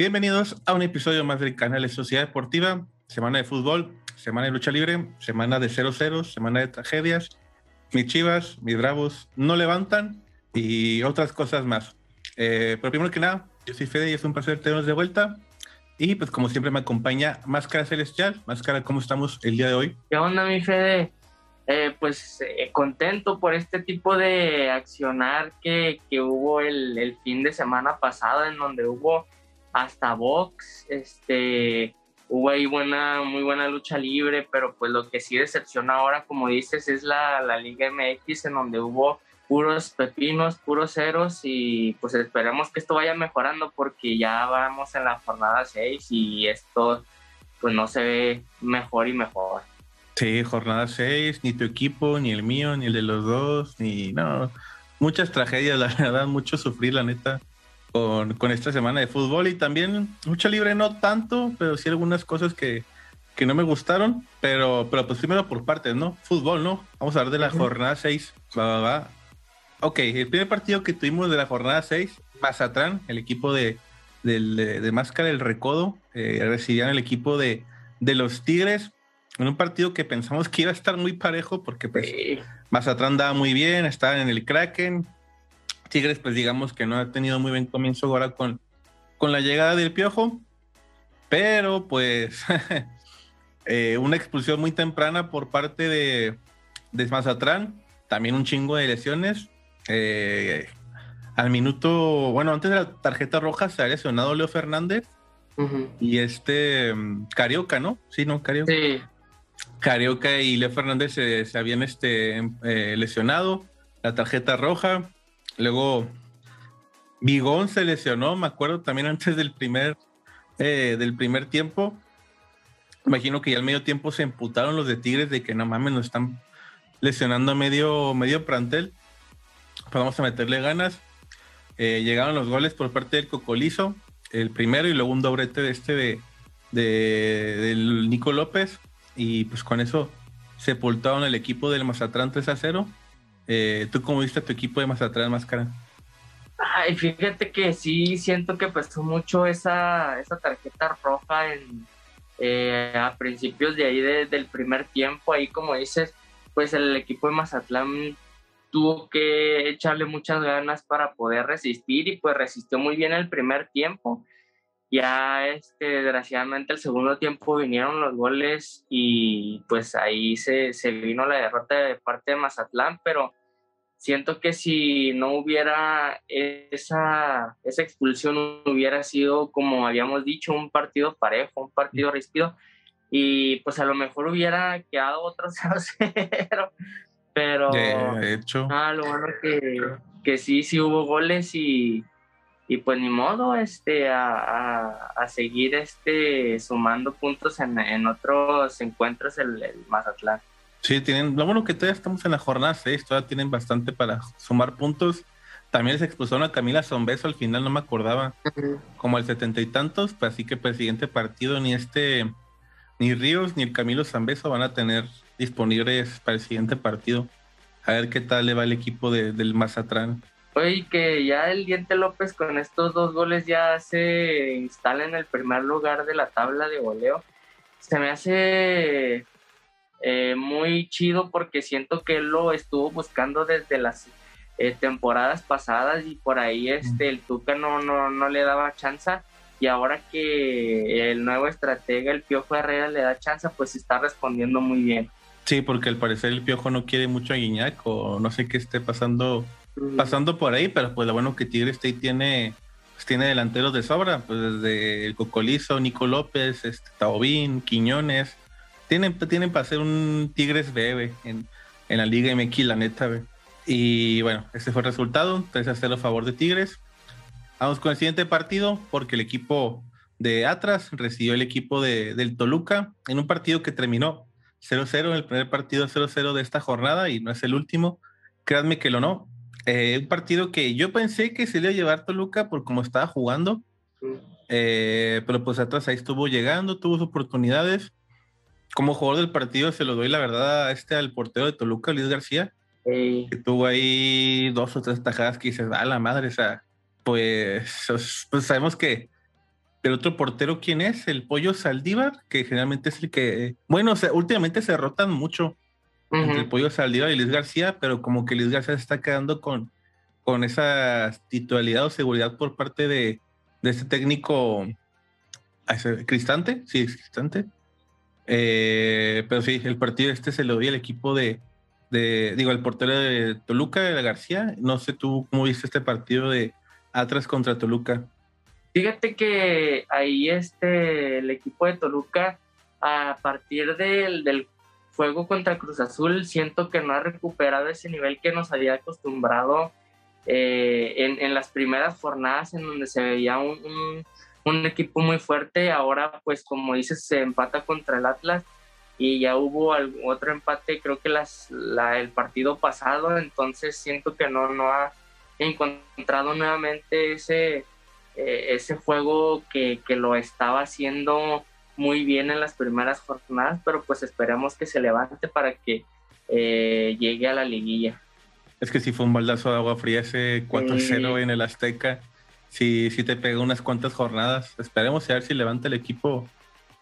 Bienvenidos a un episodio más del canal de Sociedad Deportiva, semana de fútbol, semana de lucha libre, semana de 0-0, semana de tragedias. Mis chivas, mis bravos no levantan y otras cosas más. Eh, pero primero que nada, yo soy Fede y es un placer tenernos de vuelta. Y pues como siempre me acompaña Máscara Celestial. Máscara, ¿cómo estamos el día de hoy? ¿Qué onda, mi Fede? Eh, pues eh, contento por este tipo de accionar que, que hubo el, el, fin de semana pasado, en donde hubo hasta box, este, hubo ahí buena, muy buena lucha libre, pero pues lo que sí decepciona ahora, como dices, es la, la Liga MX, en donde hubo puros pepinos, puros ceros y pues esperemos que esto vaya mejorando porque ya vamos en la jornada 6 y esto pues no se ve mejor y mejor. Sí, jornada 6, ni tu equipo, ni el mío, ni el de los dos, ni no. Muchas tragedias, la verdad, mucho sufrir, la neta, con, con esta semana de fútbol y también lucha libre no tanto, pero sí algunas cosas que, que no me gustaron, pero, pero pues primero por partes, ¿no? Fútbol, ¿no? Vamos a hablar de la jornada 6. Va, va, va. Ok, el primer partido que tuvimos de la jornada 6, Mazatlán, el equipo de, de, de Máscara del Recodo, eh, recibían el equipo de, de los Tigres en un partido que pensamos que iba a estar muy parejo porque pues sí. Mazatlán daba muy bien, estaba en el Kraken. Tigres pues digamos que no ha tenido muy buen comienzo ahora con, con la llegada del Piojo, pero pues eh, una expulsión muy temprana por parte de, de Mazatlán, también un chingo de lesiones. Eh, al minuto, bueno, antes de la tarjeta roja se ha lesionado Leo Fernández uh -huh. y este um, Carioca, ¿no? Sí, no, Carioca. Sí. Carioca y Leo Fernández se, se habían este, eh, lesionado, la tarjeta roja. Luego Bigón se lesionó, me acuerdo también antes del primer, eh, del primer tiempo. Imagino que ya al medio tiempo se emputaron los de Tigres de que no mames, nos están lesionando a medio, medio plantel. Pues vamos a meterle ganas. Eh, llegaron los goles por parte del Cocolizo, el primero y luego un doblete de este de, Nico López. Y pues con eso sepultaron el equipo del Mazatlán 3 a 0. Eh, ¿Tú cómo viste a tu equipo de Mazatlán, Máscara? Ay, fíjate que sí siento que pesó mucho esa, esa tarjeta roja en, eh, a principios de ahí de, del primer tiempo. Ahí, como dices, pues el equipo de Mazatlán tuvo que echarle muchas ganas para poder resistir y pues resistió muy bien el primer tiempo. Ya este, desgraciadamente el segundo tiempo vinieron los goles y pues ahí se, se vino la derrota de parte de Mazatlán, pero siento que si no hubiera esa, esa expulsión, hubiera sido, como habíamos dicho, un partido parejo, un partido ríspido, y pues a lo mejor hubiera quedado otro 0-0, pero de hecho. Ah, lo bueno que, que sí, sí hubo goles y, y pues ni modo este, a, a, a seguir este, sumando puntos en, en otros encuentros el, el Mazatlán. Sí, tienen, lo bueno que todavía estamos en la jornada 6, todavía tienen bastante para sumar puntos. También les expulsaron a Camila Zombeso al final, no me acordaba, uh -huh. como el setenta y tantos, pues así que para el siguiente partido ni este, ni Ríos ni el Camilo Zambeso van a tener disponibles para el siguiente partido. A ver qué tal le va el equipo de, del Mazatlán. Oye, que ya el Diente López con estos dos goles ya se instala en el primer lugar de la tabla de goleo. Se me hace eh, muy chido porque siento que él lo estuvo buscando desde las eh, temporadas pasadas y por ahí este el Tuca no, no, no le daba chance y ahora que el nuevo estratega, el Piojo Herrera, le da chance, pues está respondiendo muy bien. Sí, porque al parecer el Piojo no quiere mucho a Guiñac o no sé qué esté pasando, mm. pasando por ahí, pero pues lo bueno que Tigre State tiene, pues tiene delanteros de sobra, pues desde el Cocolizo, Nico López, este, Taubín, Quiñones, tienen, tienen para hacer un Tigres bebé en, en la Liga MX, la neta, ve. Y bueno, ese fue el resultado, 3 a 0 a favor de Tigres. Vamos con el siguiente partido, porque el equipo de Atlas recibió el equipo de, del Toluca en un partido que terminó 0-0, el primer partido 0-0 de esta jornada y no es el último. Créanme que lo no. Eh, un partido que yo pensé que se le iba a llevar Toluca por cómo estaba jugando, eh, pero pues Atlas ahí estuvo llegando, tuvo sus oportunidades. Como jugador del partido se lo doy la verdad a este al portero de Toluca, Luis García, que tuvo ahí dos o tres tajadas que dices, a la madre, o sea, pues, pues sabemos que el otro portero, ¿quién es? El Pollo Saldívar, que generalmente es el que, bueno, o últimamente se rotan mucho entre el Pollo Saldívar y Luis García, pero como que Luis García se está quedando con, con esa titularidad o seguridad por parte de, de este técnico Cristante, sí, Cristante. Eh, pero sí, el partido este se lo dio al equipo de, digo, el portero de Toluca, de la García. No sé tú cómo viste este partido de Atlas contra Toluca. Fíjate que ahí este, el equipo de Toluca, a partir del, del juego contra Cruz Azul, siento que no ha recuperado ese nivel que nos había acostumbrado eh, en, en, las primeras jornadas en donde se veía un, equipo muy fuerte. Ahora, pues como dices, se empata contra el Atlas y ya hubo otro empate, creo que las, la, el partido pasado, entonces siento que no, no ha encontrado nuevamente ese eh, ese juego que, que, lo estaba haciendo muy bien en las primeras jornadas, pero pues esperamos que se levante para que eh, llegue a la liguilla. Es que si fue un baldazo de agua fría ese 4-0 en el Azteca. Si te pegó unas cuantas jornadas. Esperemos a ver si levanta el equipo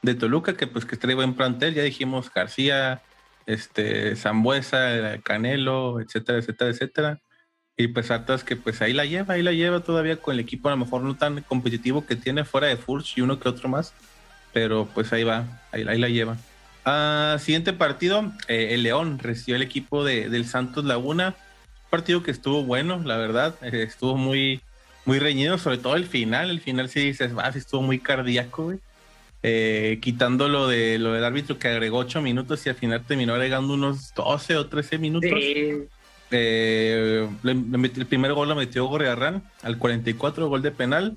de Toluca, que pues que trae buen plantel. Ya dijimos García, este, Zambuesa, Canelo, etcétera, etcétera, etcétera. Y pues Atlas que pues ahí la lleva, ahí la lleva todavía con el equipo a lo mejor no tan competitivo que tiene fuera de Furch y uno que otro más. Pero pues ahí va, ahí, la lleva. Ah, siguiente partido, eh, el León recibió el equipo de, del Santos Laguna. partido que estuvo bueno, la verdad. Eh, estuvo muy, muy reñido, sobre todo el final. El final sí dices, sí estuvo muy cardíaco, güey. Eh, quitando lo, de, lo del árbitro que agregó 8 minutos y al final terminó agregando unos 12 o 13 minutos. Sí. Eh, el primer gol lo metió Gorriarrán al 44, gol de penal.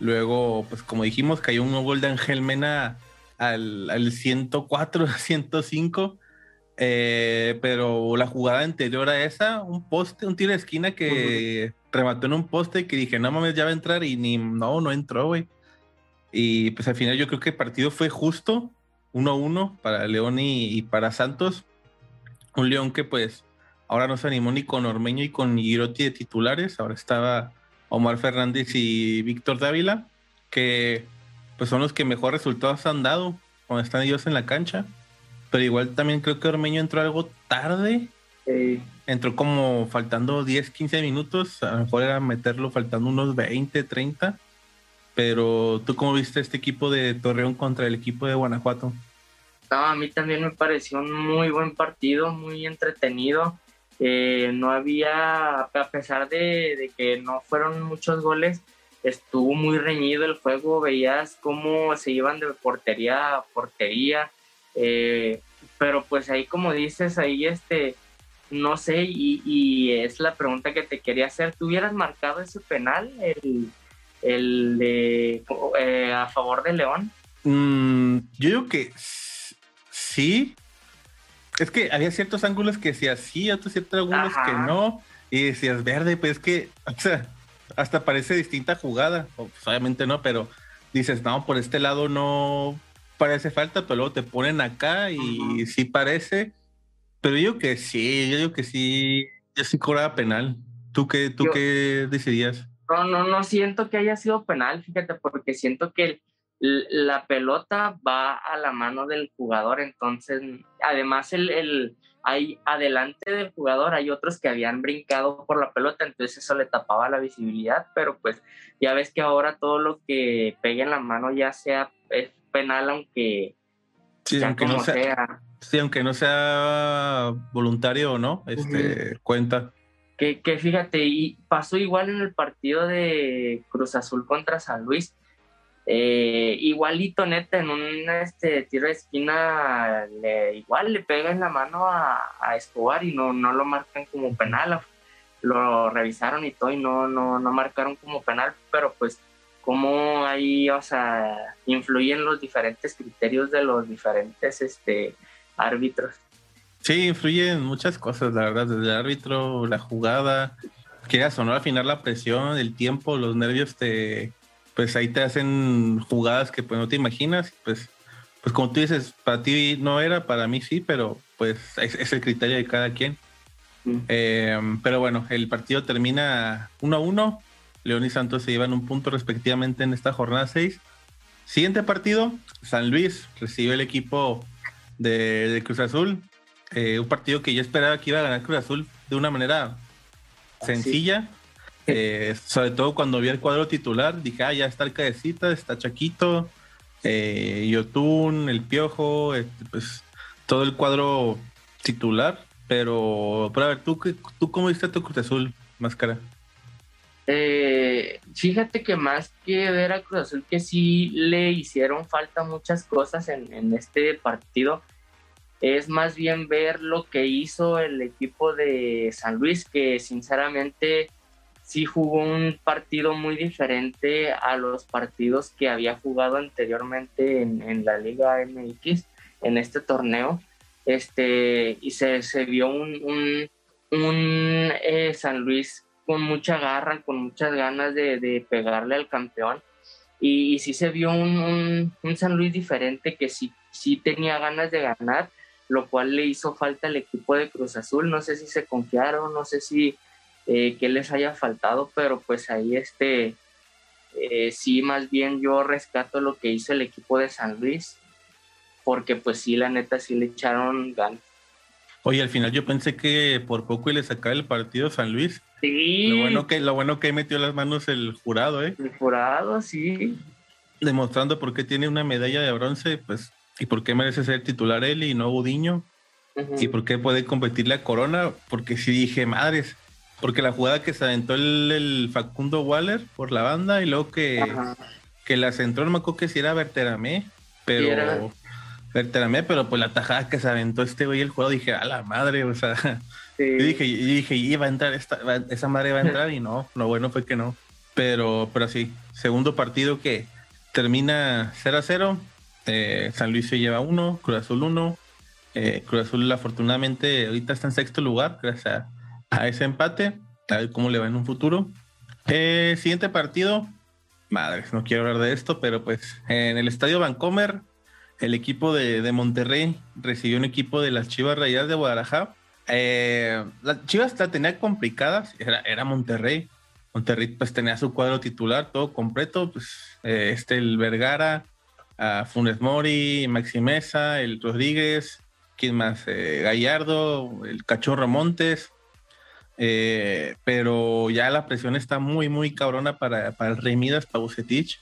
Luego, pues como dijimos, cayó un gol de Ángel Mena al, al 104, 105. Eh, pero la jugada anterior a esa, un poste, un tiro de esquina que remató en un poste que dije, no mames, ya va a entrar y ni, no, no entró, güey. Y pues al final yo creo que el partido fue justo, 1-1 para León y, para Santos. Un León que pues Ahora no se animó ni con Ormeño y con Girotti de titulares. Ahora estaba Omar Fernández y Víctor Dávila, que pues son los que mejor resultados han dado cuando están ellos en la cancha. Pero igual también creo que Ormeño entró algo tarde. Entró como faltando 10, 15 minutos. A lo mejor era meterlo faltando unos 20, 30. Pero tú cómo viste este equipo de Torreón contra el equipo de Guanajuato? a mí también me pareció un muy buen partido, muy entretenido. Eh, no había, a pesar de, que no fueron muchos goles, estuvo muy reñido el juego, veías cómo se iban de portería a portería, eh, pero pues ahí como dices, ahí este, no sé, y, es la pregunta que te quería hacer, ¿tú hubieras marcado ese penal, el, de eh, a favor de León? Mm, yo digo que sí, es que había ciertos ángulos que decías sí, otros ciertos ángulos que no. Y decías verde, pues es que, o sea, hasta parece distinta jugada. Pues, obviamente no, pero dices, no, por este lado no parece falta, pero luego te ponen acá y sí parece. Pero yo que sí, yo digo que sí, yo sí cobraba penal. ¿Tú qué, tú qué decidías? No, no, no siento que haya sido penal, fíjate, porque siento que la pelota va a la mano del jugador, entonces además el, el, hay adelante del jugador hay otros que habían brincado por la pelota, entonces eso le tapaba la visibilidad, pero pues ya ves que ahora todo lo que pegue en la mano ya sea es penal aunque sí, aunque no sea, Sí, aunque no sea voluntario o no, este cuenta. Que, que fíjate, y pasó igual en el partido de Cruz Azul contra San Luis eh, igualito, neta, en un este, tiro de esquina, le, igual le pega en la mano a, Escobar y no, no lo marcan como penal. Lo revisaron y todo y no, no, no marcaron como penal, pero pues cómo ahí, o sea, influyen los diferentes criterios de los diferentes este, árbitros. Sí, influyen muchas cosas, la verdad, desde el árbitro, la jugada, que o no, al final la presión, el tiempo, los nervios te, pues ahí te hacen jugadas que pues no te imaginas, pues, pues como tú dices, para ti no era, para mí sí, pero pues es, el criterio de cada quien. Mm. Em, pero bueno, el partido termina 1 a 1. León y Santos se llevan un punto respectivamente en esta jornada 6. Siguiente partido, San Luis recibe el equipo de, Cruz Azul. Eh, un partido que yo esperaba que iba a ganar Cruz Azul de una manera sencilla. Eh, sobre todo cuando vi el cuadro titular, dije, ah, ya está el Cadecita, está Chaquito, eh, Yotun, el Piojo, este, pues todo el cuadro titular. Pero, pero a ver, ¿tú, tú cómo viste a tu Cruz Azul, Máscara? Eh, fíjate que más que ver a Cruz Azul, que sí le hicieron falta muchas cosas en, este partido, es más bien ver lo que hizo el equipo de San Luis, que sinceramente sí jugó un partido muy diferente a los partidos que había jugado anteriormente en, la Liga MX, en este torneo. Este, y se, vio un, un, eh, San Luis con mucha garra, con muchas ganas de, pegarle al campeón. Y, sí se vio un, San Luis diferente que sí, sí tenía ganas de ganar lo cual le hizo falta al equipo de Cruz Azul. No sé si se confiaron, no sé si eh, qué les haya faltado, pero pues ahí este, eh, sí, más bien yo rescato lo que hizo el equipo de San Luis, porque pues sí, la neta sí le echaron ganas. Oye, al final yo pensé que por poco y le sacaba el partido San Luis. Sí. Lo bueno que, lo bueno que metió las manos el jurado, ¿eh? El jurado, sí. Demostrando por qué tiene una medalla de bronce, pues ¿Y por qué merece ser titular él y no Budiño? ¿Y por qué puede competir la corona? Porque si dije, madres, porque la jugada que se aventó el, Facundo Waller por la banda y luego que, que la centró, no me acuerdo que si era Berteramé, pero... Berteramé, pero pues la tajada que se aventó este güey el juego, dije, a la madre, o sea, yo dije, yo dije, iba a entrar, esta, esa madre va a entrar y no, lo bueno fue que no. Pero, pero sí, segundo partido que termina 0 a 0, eh, San Luis se lleva uno, Cruz Azul uno. Eh, Cruz Azul afortunadamente ahorita está en sexto lugar gracias a, ese empate. A ver cómo le va en un futuro. Eh, siguiente partido. Madres, no quiero hablar de esto, pero pues en el estadio Vancomer, el equipo de, Monterrey recibió un equipo de las Chivas Rayadas de Guadalajara. las Chivas la tenía complicada, era, era Monterrey. Monterrey pues tenía su cuadro titular todo completo, pues este el Vergara, a Funes Mori, Maxi Mesa, el Rodríguez, ¿quién más? Eh, Gallardo, el Cachorro Montes. Eh, pero ya la presión está muy, muy cabrona para, para el Rey Midas, para Bucetich.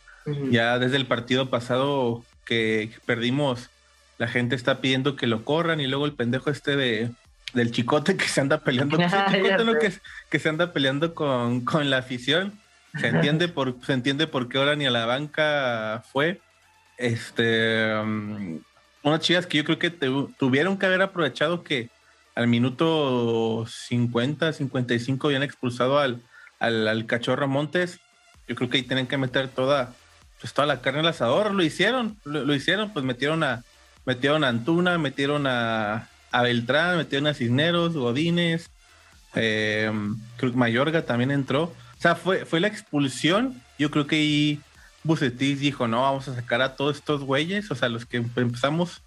Ya desde el partido pasado que perdimos, la gente está pidiendo que lo corran y luego el pendejo este de, del chicote que se anda peleando, que, que, se anda peleando con, con la afición. Se entiende por, se entiende por qué ahora ni a la banca fue este, um, unas chivas que yo creo que tuvieron que haber aprovechado que al minuto 50, 55 habían expulsado al, al, cachorro Montes. Yo creo que ahí tienen que meter toda, pues toda la carne al asador. Lo hicieron, lo, hicieron, pues metieron a, metieron a Antuna, metieron a, Beltrán, metieron a Cisneros, Godínez, eh, creo que Mayorga también entró. O sea, fue, fue la expulsión. Yo creo que ahí Bucetis dijo, no, vamos a sacar a todos estos güeyes, o sea, los que empezamos,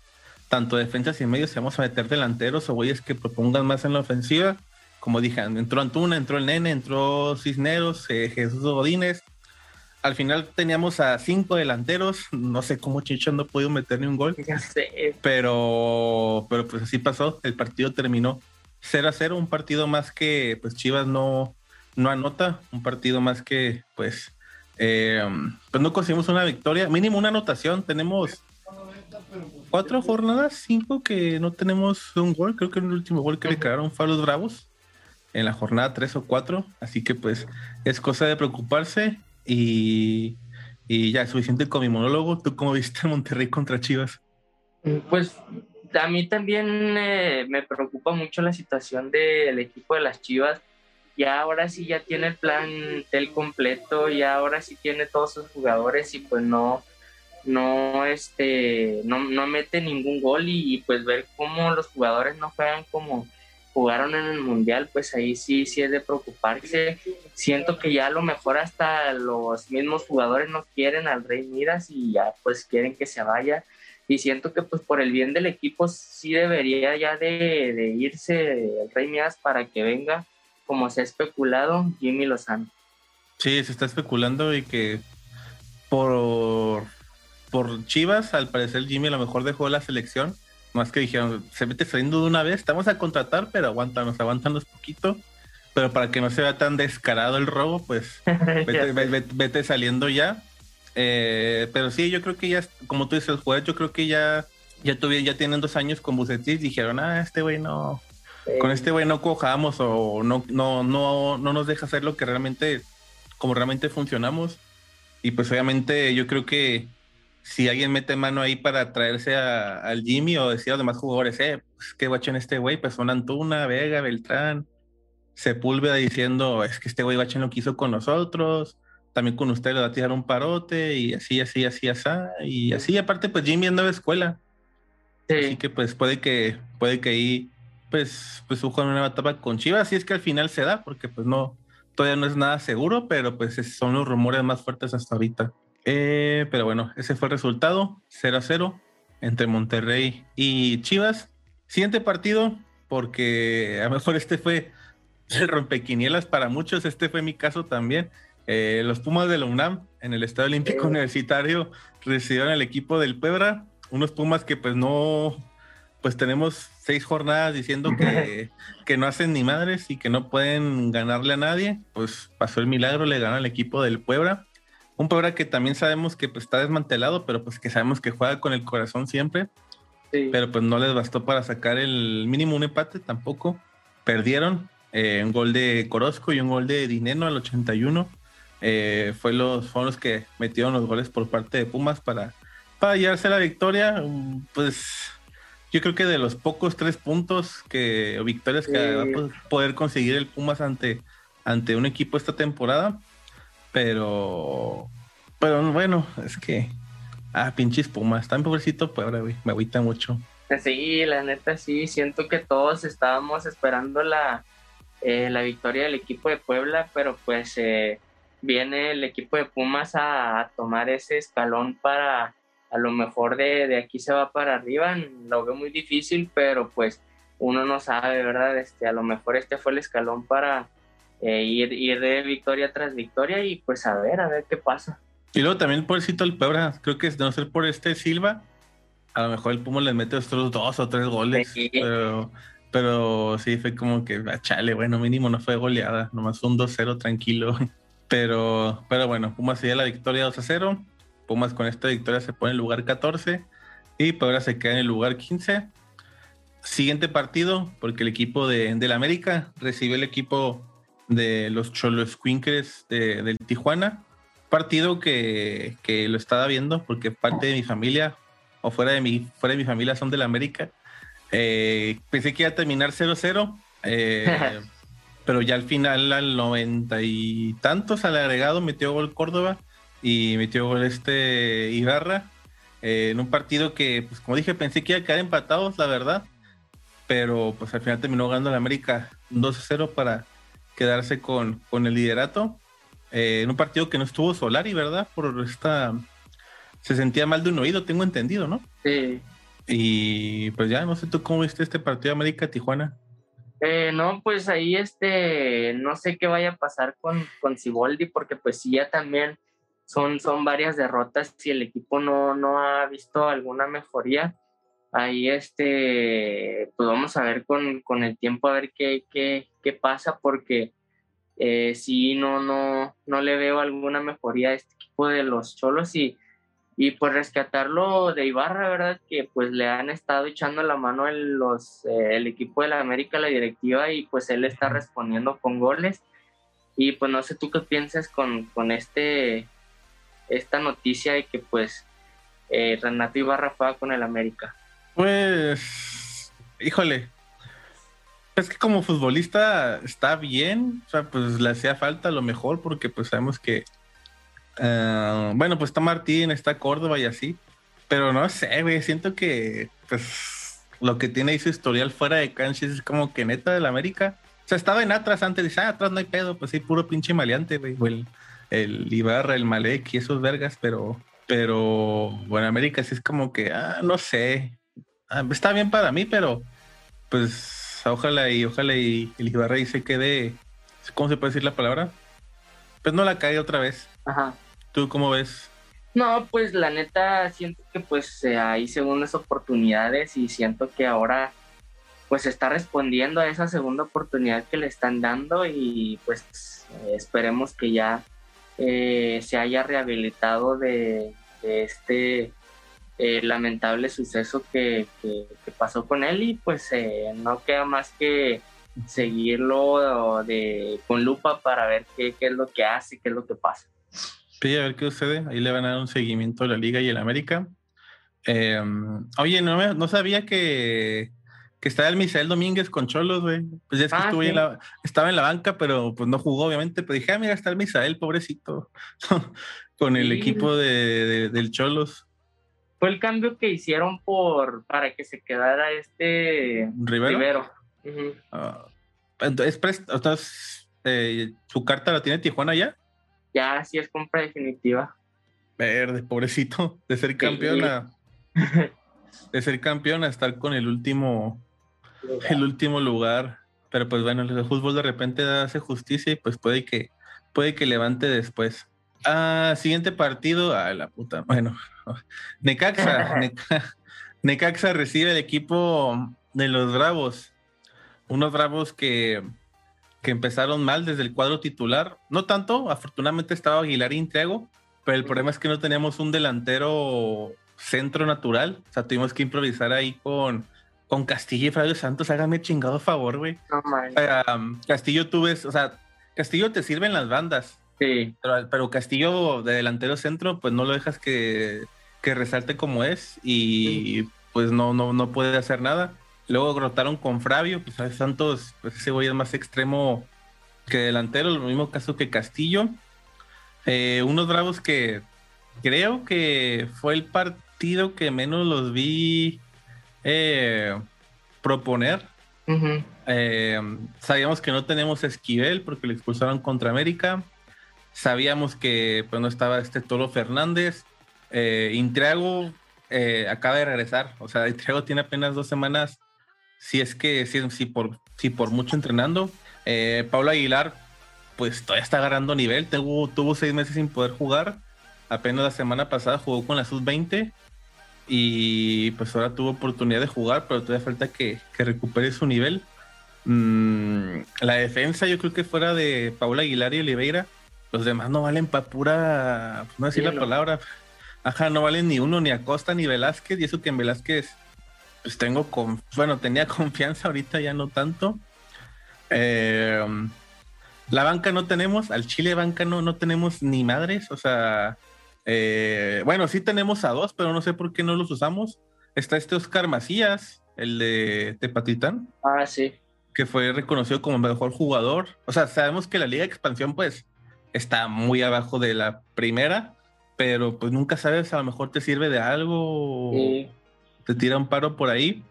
tanto defensas y medios, vamos a meter delanteros o güeyes que propongan más en la ofensiva. Como dije, entró Antuna, entró el Nene, entró Cisneros, eh, Jesús Godínez. Al final teníamos a cinco delanteros, no sé cómo Chicho no pudo meter ni un gol. Pero, pero pues así pasó, el partido terminó 0 a 0, un partido más que pues Chivas no, no anota, un partido más que pues eh, pues no conseguimos una victoria, mínimo una anotación. Tenemos cuatro jornadas, cinco que no tenemos un gol. Creo que el último gol que le quedaron fue a los Bravos en la jornada tres o cuatro. Así que pues es cosa de preocuparse y, y ya, suficiente con mi monólogo. ¿Tú cómo viste Monterrey contra Chivas? Pues a mí también eh, me preocupa mucho la situación del equipo de las Chivas ya ahora sí ya tiene el plan del completo, ya ahora sí tiene todos sus jugadores y pues no, no, este, no, no mete ningún gol y, pues ver cómo los jugadores no juegan como jugaron en el mundial, pues ahí sí, sí es de preocuparse. Siento que ya a lo mejor hasta los mismos jugadores no quieren al Rey Midas y ya pues quieren que se vaya. Y siento que pues por el bien del equipo sí debería ya de, de irse el Rey Midas para que venga como se ha especulado, Jimmy Lozano. Sí, se está especulando y que por por Chivas, al parecer Jimmy a lo mejor dejó la selección. Más que dijeron, se mete saliendo de una vez, estamos a contratar, pero aguántanos, aguántanos poquito. Pero para que no se vea tan descarado el robo, pues vete, saliendo ya. Eh, pero sí, yo creo que ya, como tú dices, jugadores, yo creo que ya, ya, ya tienen dos años con Bucetis, dijeron, ah, este güey no, con este güey no cojamos o no, no, no, no nos deja hacer lo que realmente, como realmente funcionamos. Y pues obviamente yo creo que si alguien mete mano ahí para traerse al Jimmy o decir a los demás jugadores, eh, pues qué guacho en este güey, pues son Antuna, Vega, Beltrán, Sepúlveda diciendo, es que este güey guacho lo que hizo con nosotros, también con usted le va a tirar un parote y así, así, así, así, y así, aparte pues Jimmy andaba de escuela. Así que pues puede que, puede que ahí pues, pues en una etapa con Chivas, si es que al final se da, porque pues no, todavía no es nada seguro, pero pues son los rumores más fuertes hasta ahorita. Eh, pero bueno, ese fue el resultado, 0 a 0 entre Monterrey y Chivas. Siguiente partido, porque a lo mejor este fue el rompequinielas para muchos, este fue mi caso también. Eh, los Pumas de la UNAM en el Estadio Olímpico Universitario recibieron al equipo del Puebla, unos Pumas que pues no, pues tenemos seis jornadas diciendo que, que, no hacen ni madres y que no pueden ganarle a nadie, pues pasó el milagro, le ganó al equipo del Puebla. Un Puebla que también sabemos que pues, está desmantelado, pero pues que sabemos que juega con el corazón siempre. Pero pues no les bastó para sacar el mínimo un empate tampoco. Perdieron eh, un gol de Corozco y un gol de Dineno al 81. Eh, fue los, fueron los que metieron los goles por parte de Pumas para, para llevarse la victoria. Pues yo creo que de los pocos tres puntos que, o victorias que va a poder conseguir el Pumas ante, ante un equipo esta temporada. Pero, pero bueno, es que, ah, pinches Pumas, tan pobrecito, ahora, güey, me agüita mucho. Sí, la neta sí, siento que todos estábamos esperando la, eh, la victoria del equipo de Puebla, pero pues eh, viene el equipo de Pumas a tomar ese escalón para a lo mejor de, de, aquí se va para arriba, lo veo muy difícil, pero pues uno no sabe, ¿verdad? Este, a lo mejor este fue el escalón para eh, ir, ir de victoria tras victoria y pues a ver, a ver qué pasa. Y luego también por el el Puebla, creo que de no ser por este Silva, a lo mejor el Puma le mete otros dos o tres goles, pero, pero sí fue como que, ah, chale, bueno, mínimo no fue goleada, nomás un 2-0 tranquilo. Pero, pero bueno, Puma sería la victoria 2 0. Pumas con esta victoria se pone en el lugar 14 y Puebla se queda en el lugar 15. Siguiente partido, porque el equipo de, del América recibe el equipo de los Cholos Quinkers de, del Tijuana. Partido que, que, lo estaba viendo porque parte de mi familia o fuera de mi, fuera de mi familia son del América. Eh, pensé que iba a terminar 0-0, eh, pero ya al final, al noventa y tantos, al agregado, metió gol Córdoba y metió gol este Ibarra eh, en un partido que, pues como dije, pensé que iba a quedar empatados, la verdad, pero pues al final terminó ganando el América 2-0 para quedarse con, con el liderato. Eh, en un partido que no estuvo Solari, ¿verdad? Por esta. Se sentía mal de un oído, tengo entendido, ¿no? Sí. Y pues ya, no sé tú cómo viste este partido América-Tijuana. Eh, no, pues ahí este, no sé qué vaya a pasar con, con Ciboldi, porque pues sí, ya también son, son varias derrotas y el equipo no, no ha visto alguna mejoría. Ahí este, pues vamos a ver con, con el tiempo a ver qué, qué, qué pasa, porque eh, sí, no, no, no le veo alguna mejoría a este equipo de los Cholos y, y pues rescatarlo de Ibarra, ¿verdad? Que pues le han estado echando la mano el, los, eh, el equipo de la América, la directiva, y pues él está respondiendo con goles. Y pues no sé tú qué piensas con, con este esta noticia de que pues eh, Renato Ibarra juega con el América? Pues, híjole, es que como futbolista está bien, o sea, pues le hacía falta lo mejor porque pues sabemos que, eh, bueno, pues está Martín, está Córdoba y así, pero no sé, güey, siento que pues lo que tiene ahí su historial fuera de cancha es como que neta del América. O sea, estaba en atrás antes, dice, ah, atrás no hay pedo, pues hay puro pinche maleante, güey, el Ibarra, el Malek y esos vergas, pero, pero bueno, América sí es como que, ah, no sé, está bien para mí, pero pues ojalá y ojalá y el Ibarra y se quede, ¿cómo se puede decir la palabra? Pues no la cae otra vez. Ajá. ¿Tú cómo ves? No, pues la neta siento que pues hay segundas oportunidades y siento que ahora pues está respondiendo a esa segunda oportunidad que le están dando y pues esperemos que ya eh, se haya rehabilitado de, este eh, lamentable suceso que, pasó con él y pues eh, no queda más que seguirlo de, con lupa para ver qué, es lo que hace, qué es lo que pasa. Sí, a ver qué sucede. Ahí le van a dar un seguimiento a la Liga y el América. oye, no, no sabía que que estaba el Misael Domínguez con Cholos, güey. Pues ya es que ah, estuve en la, estaba en la banca, pero pues no jugó, obviamente. Pero dije, ah, mira, está el Misael, pobrecito, con el equipo de, del Cholos. Fue el cambio que hicieron por para que se quedara este Rivero. Ah, entonces, eh, ¿su carta la tiene Tijuana ya? Ya, sí es compra definitiva. Verde, pobrecito, de ser campeón a, de ser campeón a estar con el último el último lugar. Pero pues bueno, el fútbol de repente hace justicia y pues puede que, puede que levante después. Ah, siguiente partido. Ah, la puta. Bueno, Necaxa. Necaxa recibe el equipo de los Bravos. Unos Bravos que, que empezaron mal desde el cuadro titular. No tanto, afortunadamente estaba Aguilar y Intriago, pero el problema es que no teníamos un delantero centro natural. O sea, tuvimos que improvisar ahí con con Castillo y Fabio Santos, hágame chingado favor, güey. No, Castillo tú ves, o sea, Castillo te sirve en las bandas. Sí. Pero, Castillo de delantero centro, pues no lo dejas que, resalte como es y pues no, no, no puede hacer nada. Luego rotaron con Fabio, pues Fabio Santos, pues ese güey es más extremo que delantero, lo mismo caso que Castillo. Eh, unos bravos que creo que fue el partido que menos los vi eh, proponer. Eh, sabíamos que no tenemos Esquivel porque le expulsaron contra América. Sabíamos que pues, no estaba este Toro Fernández. Eh, Intriago eh, acaba de regresar. O sea, Intriago tiene apenas dos semanas. Si es que, si, por, si por mucho entrenando. Pablo Aguilar, pues todavía está agarrando nivel. Tuvo, tuvo seis meses sin poder jugar. Apenas la semana pasada jugó con la sub-20 y pues ahora tuvo oportunidad de jugar, pero todavía falta que, recupere su nivel. Mm, la defensa, yo creo que fuera de Paula Aguilar y Oliveira, los demás no valen para pura, no decir la palabra, ajá, no valen ni uno, ni Acosta, ni Velázquez, y eso que en Velázquez, pues tengo, con, bueno, tenía confianza, ahorita ya no tanto. Eh, la banca no tenemos, al Chile banca no, no tenemos ni madres, o sea, eh, bueno, sí tenemos a dos, pero no sé por qué no los usamos. Está este Oscar Macías, el de Tepatitán. Ah, sí. Que fue reconocido como mejor jugador. O sea, sabemos que la Liga de Expansión, pues, está muy abajo de la primera, pero pues nunca sabes, a lo mejor te sirve de algo, te tira un paro por ahí.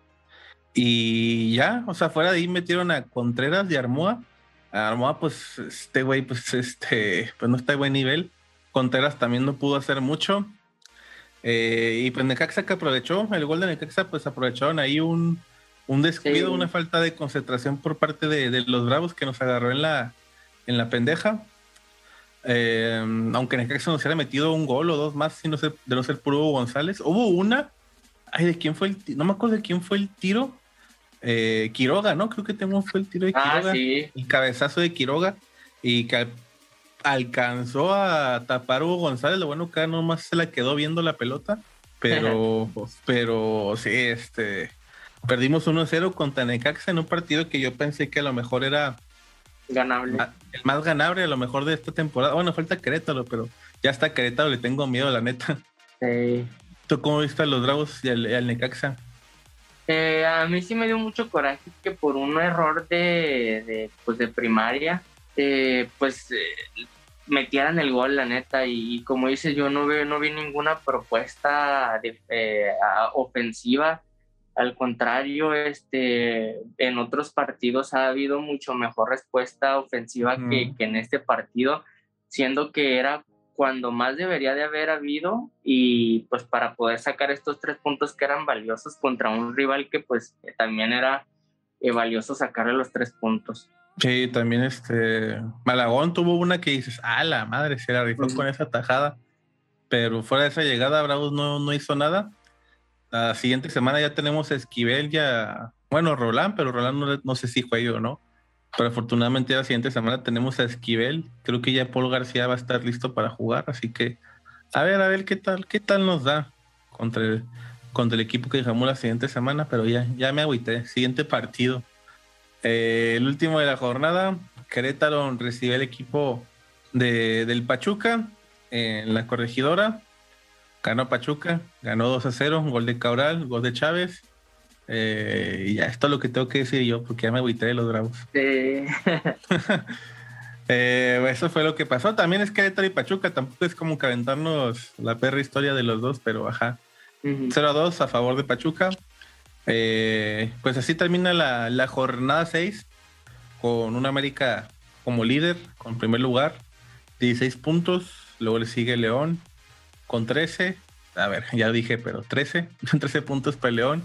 Y ya, o sea, fuera de ahí metieron a Contreras y Armoa. A Armoa, pues, este güey, pues, este, pues no está de buen nivel. Contreras también no pudo hacer mucho. Eh, y pues Necaxa que aprovechó, el gol de Necaxa, pues aprovecharon ahí un, descuido, una falta de concentración por parte de, los Bravos que nos agarró en la, en la pendeja. Eh, aunque Necaxa nos hubiera metido un gol o dos más, no de no ser puro González. Hubo una, ay, ¿de quién fue el tiro? No me acuerdo de quién fue el tiro. Eh, Quiroga, ¿no? Creo que tengo fue el tiro de ah, Quiroga. El cabezazo de Quiroga. Y que alcanzó a tapar Hugo González, lo bueno que nomás se la quedó viendo la pelota, pero, pero sí, este, perdimos 1-0 contra Necaxa en un partido que yo pensé que a lo mejor era ganable. El más ganable a lo mejor de esta temporada. Bueno, falta Querétaro, pero ya está Querétaro, le tengo miedo, la neta. Sí. ¿Tú cómo viste a los Dragos y al, Necaxa? Eh, a mí sí me dio mucho coraje que por un error de, de, pues de primaria eh, pues eh, metieran el gol, la neta. Y, como dices, yo no, veo, no vi ninguna propuesta de, ofensiva. Al contrario, este, en otros partidos ha habido mucho mejor respuesta ofensiva que, que en este partido, siendo que era cuando más debería de haber habido y pues para poder sacar estos tres puntos que eran valiosos contra un rival que pues también era valioso sacarle los tres puntos. Sí, también este Malagón tuvo una que dices, ah, la madre, se la rifó con esa tajada. pero fuera de esa llegada, Bravos no, no hizo nada. La siguiente semana ya tenemos a Esquivel, ya, bueno, Roland, pero Roland no, sé si juega o no. Pero afortunadamente la siguiente semana tenemos a Esquivel. Creo que ya Paul García va a estar listo para jugar, así que a ver, a ver qué tal, qué tal nos da contra el, contra el equipo que dejamos la siguiente semana, pero ya, ya me agüité. Siguiente partido. Eh, el último de la jornada, Querétaro recibe el equipo de, del Pachuca en la corregidora. Ganó Pachuca, ganó 2 a 0, gol de Cabral, gol de Chávez. Eh, y ya, esto es lo que tengo que decir yo, porque ya me agüité de los bravos. Eh, eso fue lo que pasó. También es Querétaro y Pachuca, tampoco es como que aventarnos la perra historia de los dos, pero ajá. 0 a 2 a favor de Pachuca. Eh, pues así termina la, la jornada 6 con un América como líder, con primer lugar, 16 puntos. Luego le sigue León con 13. A ver, ya dije, pero 13. 13 puntos para León.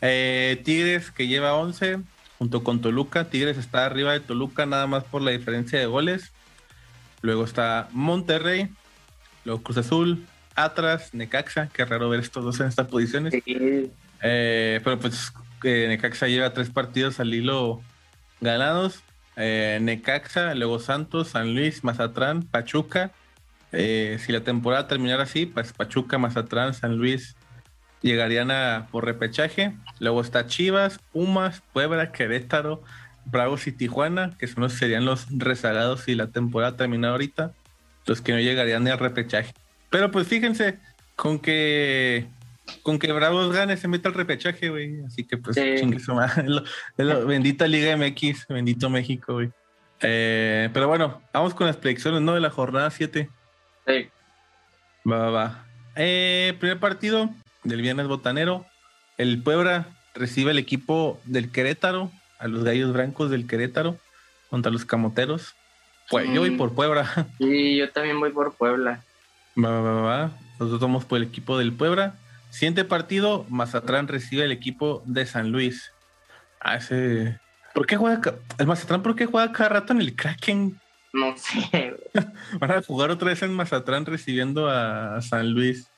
Eh, Tigres que lleva 11 junto con Toluca. Tigres está arriba de Toluca nada más por la diferencia de goles. Luego está Monterrey. Luego Cruz Azul, Atlas, Necaxa. Qué raro ver estos dos en estas posiciones. Eh, pero pues eh, Necaxa lleva tres partidos al hilo ganados. Eh, Necaxa, luego Santos, San Luis, Mazatlán, Pachuca. Si la temporada terminara así, pues Pachuca, Mazatlán, San Luis llegarían a por repechaje. Luego está Chivas, Pumas, Puebla, Querétaro, Bravos y Tijuana, que son los, serían los rezagados si la temporada termina ahorita, los que no llegarían ni al repechaje. Pero pues fíjense, con que con que Bravos gane se mete al repechaje, güey. Así que pues bendita Liga MX, bendito México, güey. Eh, pero bueno, vamos con las predicciones, ¿no? De la jornada 7. Sí. Va, va, va. Eh, primer partido del viernes botanero. El Puebla recibe el equipo del Querétaro, a los gallos blancos del Querétaro, contra los camoteros. Pues yo voy mm. por Puebla. Sí, yo también voy por Puebla. Va, va, va, va. Nosotros vamos por el equipo del Puebla. Siguiente partido, Mazatlán recibe el equipo de San Luis. Ah, ese. ¿Por qué juega el Mazatlán? ¿Por qué juega cada rato en el Kraken? No sé. Van a jugar otra vez en Mazatlán recibiendo a San Luis.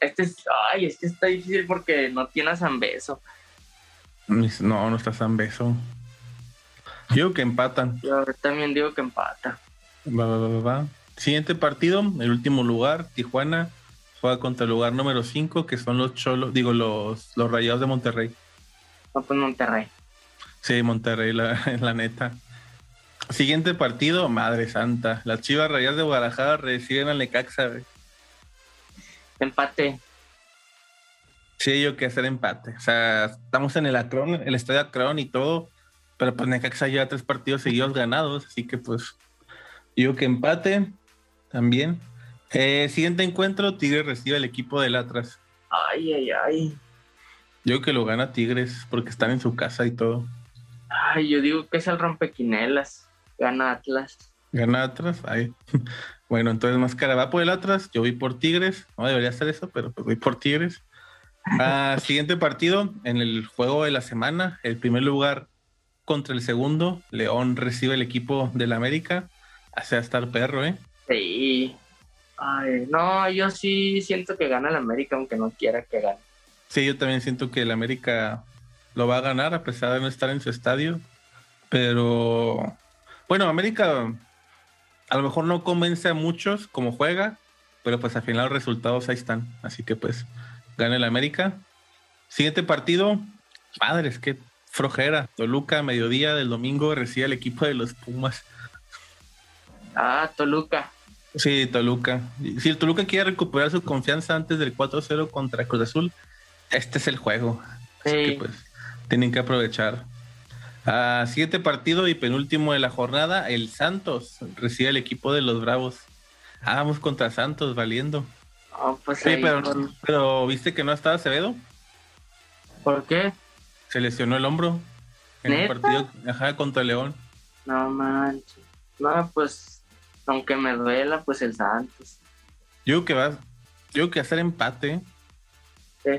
este es, ay, es que está difícil porque no tiene a San Beso. No, no está San Beso. Digo que empatan. Yo también digo que empata. Va, va, va, va. Siguiente partido, el último lugar, Tijuana juega contra el lugar número 5, que son los cholos, digo, los, los rayados de Monterrey. pues Monterrey. Sí, Monterrey, la, la neta. Siguiente partido, madre santa. Las chivas rayadas de Guadalajara reciben al Necaxa, Empate. Sí, yo que hacer empate. O sea, estamos en el Acron, el estadio Acron y todo, pero pues Necaxa lleva tres partidos seguidos ganados, así que pues yo que empate también. Eh, siguiente encuentro, Tigres recibe el equipo del Atlas. Ay, ay, ay. Yo que lo gana Tigres porque están en su casa y todo. Ay, yo digo que es el rompequinelas. Gana Atlas. Gana Atlas, ay. Bueno, entonces máscara va por el Atlas, yo voy por Tigres. No debería hacer eso, pero pues voy por Tigres. Ah, siguiente partido, en el juego de la semana, el primer lugar contra el segundo, León recibe el equipo del América. Hace estar perro, ¿eh? Sí. Ay, no, yo sí siento que gana el América, aunque no quiera que gane. Sí, yo también siento que el América lo va a ganar a pesar de no estar en su estadio. Pero bueno, América a lo mejor no convence a muchos como juega, pero pues al final los resultados ahí están. Así que pues gana el América. Siguiente partido, madres, qué flojera. Toluca, mediodía del domingo, recibe al equipo de los Pumas. Ah, Toluca. Sí, Toluca. Si el Toluca quiere recuperar su confianza antes del 4-0 contra Cruz Azul, este es el juego. Así que pues tienen que aprovechar. Ah, siguiente partido y penúltimo de la jornada, el Santos recibe el equipo de los Bravos. Ah, vamos contra Santos, valiendo. Oh, pues sí, pero, pero ¿viste que no estaba Acevedo? ¿Por qué? Se lesionó el hombro en el partido ajá, contra León. No manches. No, pues aunque me duela, pues el Santos. Yo que vas, yo que hacer empate. Sí.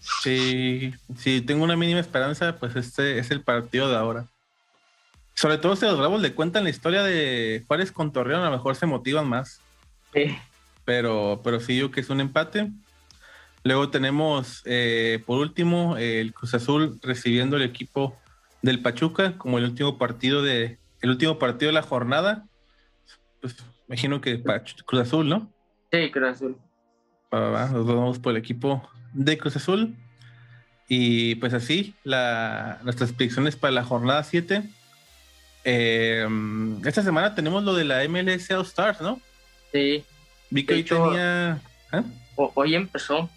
Sí, si tengo una mínima esperanza, pues este es el partido de ahora. Sobre todo si los Bravos le cuentan la historia de Juárez con Torreón, a lo mejor se motivan más. Pero, pero sí, yo que es un empate. Luego tenemos, eh, por último, el Cruz Azul recibiendo el equipo del Pachuca como el último partido de el último partido de la jornada. Pues imagino que Cruz Azul, ¿no? Sí, Cruz Azul. nos vamos por el equipo de Cruz Azul. Y pues así, la, nuestras predicciones para la jornada 7. Eh, esta semana tenemos lo de la MLS All Stars, ¿no? Sí. Vi que hoy tenía. ¿eh? Hoy empezó.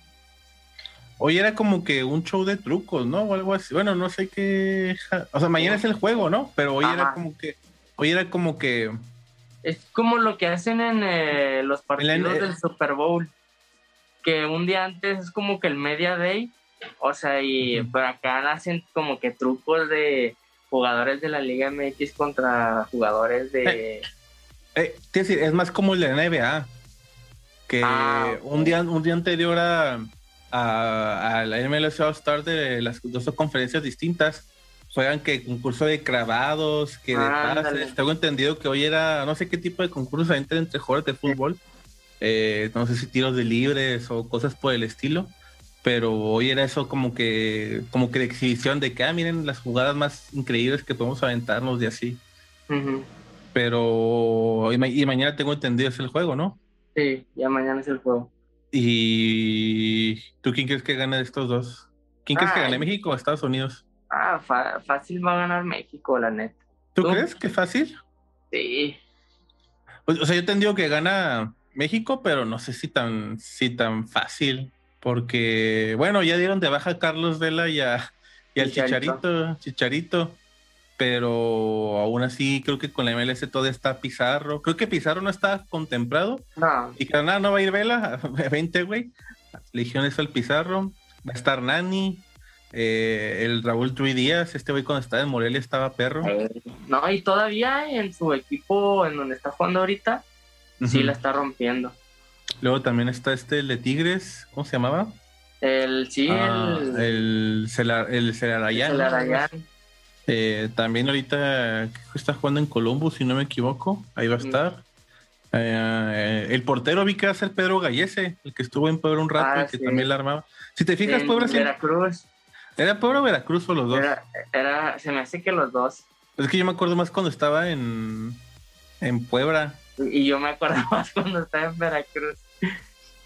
Hoy era como que un show de trucos, ¿no? O algo así. Bueno, no sé qué. O sea, mañana es el juego, ¿no? Pero hoy era como que. Hoy era como que. Es como lo que hacen en eh, los partidos del Super Bowl. Que un día antes es como que el media day. O sea, y por acá hacen como que trucos de jugadores de la Liga MX contra jugadores de. Eh, eh decir, es más como el de la NBA. Que ah, un, día, un día anterior a a, la MLS All Star de las dos conferencias distintas. Juegan que concurso de cravados, que de pases. Tengo entendido que hoy era, no sé qué tipo de concurso entre, entre jugadores de fútbol. Eh, no sé si tiros de libres o cosas por el estilo. Pero hoy era eso como que, como que de exhibición de que, ah, miren las jugadas más increíbles que podemos aventarnos de así. Pero, y, y, mañana tengo entendido es el juego, ¿no? Sí, ya mañana es el juego. ¿Y tú quién crees que gane de estos dos? ¿Quién crees que gane México o Estados Unidos? Ah, fácil va a ganar México, la neta. ¿Tú, crees que fácil? Sí. O, sea, yo entendido que gana México, pero no sé si tan, si tan fácil. Porque, bueno, ya dieron de baja a Carlos Vela y, a, y al Chicharito. Chicharito pero aún así creo que con la MLS todo está Pizarro. Creo que Pizarro no está contemplado. No. Y que nada, no va a ir Vela, 20, güey. Legión eso al Pizarro. Va a estar Nani. Eh, el Raúl Trui Díaz, este güey cuando estaba en Morelia estaba perro. Eh, no, y todavía en su equipo, en donde está jugando ahorita, sí la está rompiendo. Luego también está este, el de Tigres, ¿cómo se llamaba? El, sí, ah, el... El, el Celarayán. Eh, también ahorita está jugando en Columbus, si no me equivoco. Ahí va a estar. Eh, el portero vi que va a ser Pedro Gallese, el que estuvo en Puebla un rato ah, y que también la armaba. Si te fijas, Puebla Veracruz. ¿Era Puebla o Veracruz o los dos? Era, se me hace que los dos. Es que yo me acuerdo más cuando estaba en, en Puebla. Y yo me acuerdo más cuando estaba en Veracruz.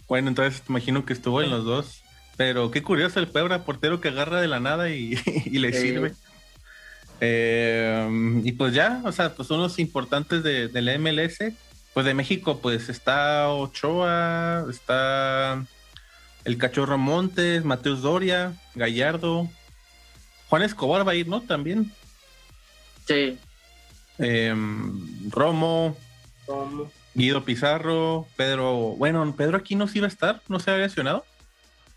Bueno, entonces imagino que estuvo en los dos. Pero qué curioso el Puebla, portero que agarra de la nada y, le sirve. Eh, y pues ya, o sea, pues unos importantes de, la MLS. Pues de México, pues está Ochoa, está el Cachorro Montes, Mateus Doria, Gallardo. Juan Escobar va a ir, ¿no? También. Sí. Em, Romo, Guido Pizarro, Pedro. Bueno, Pedro aquí no se iba a estar, no se había lesionado.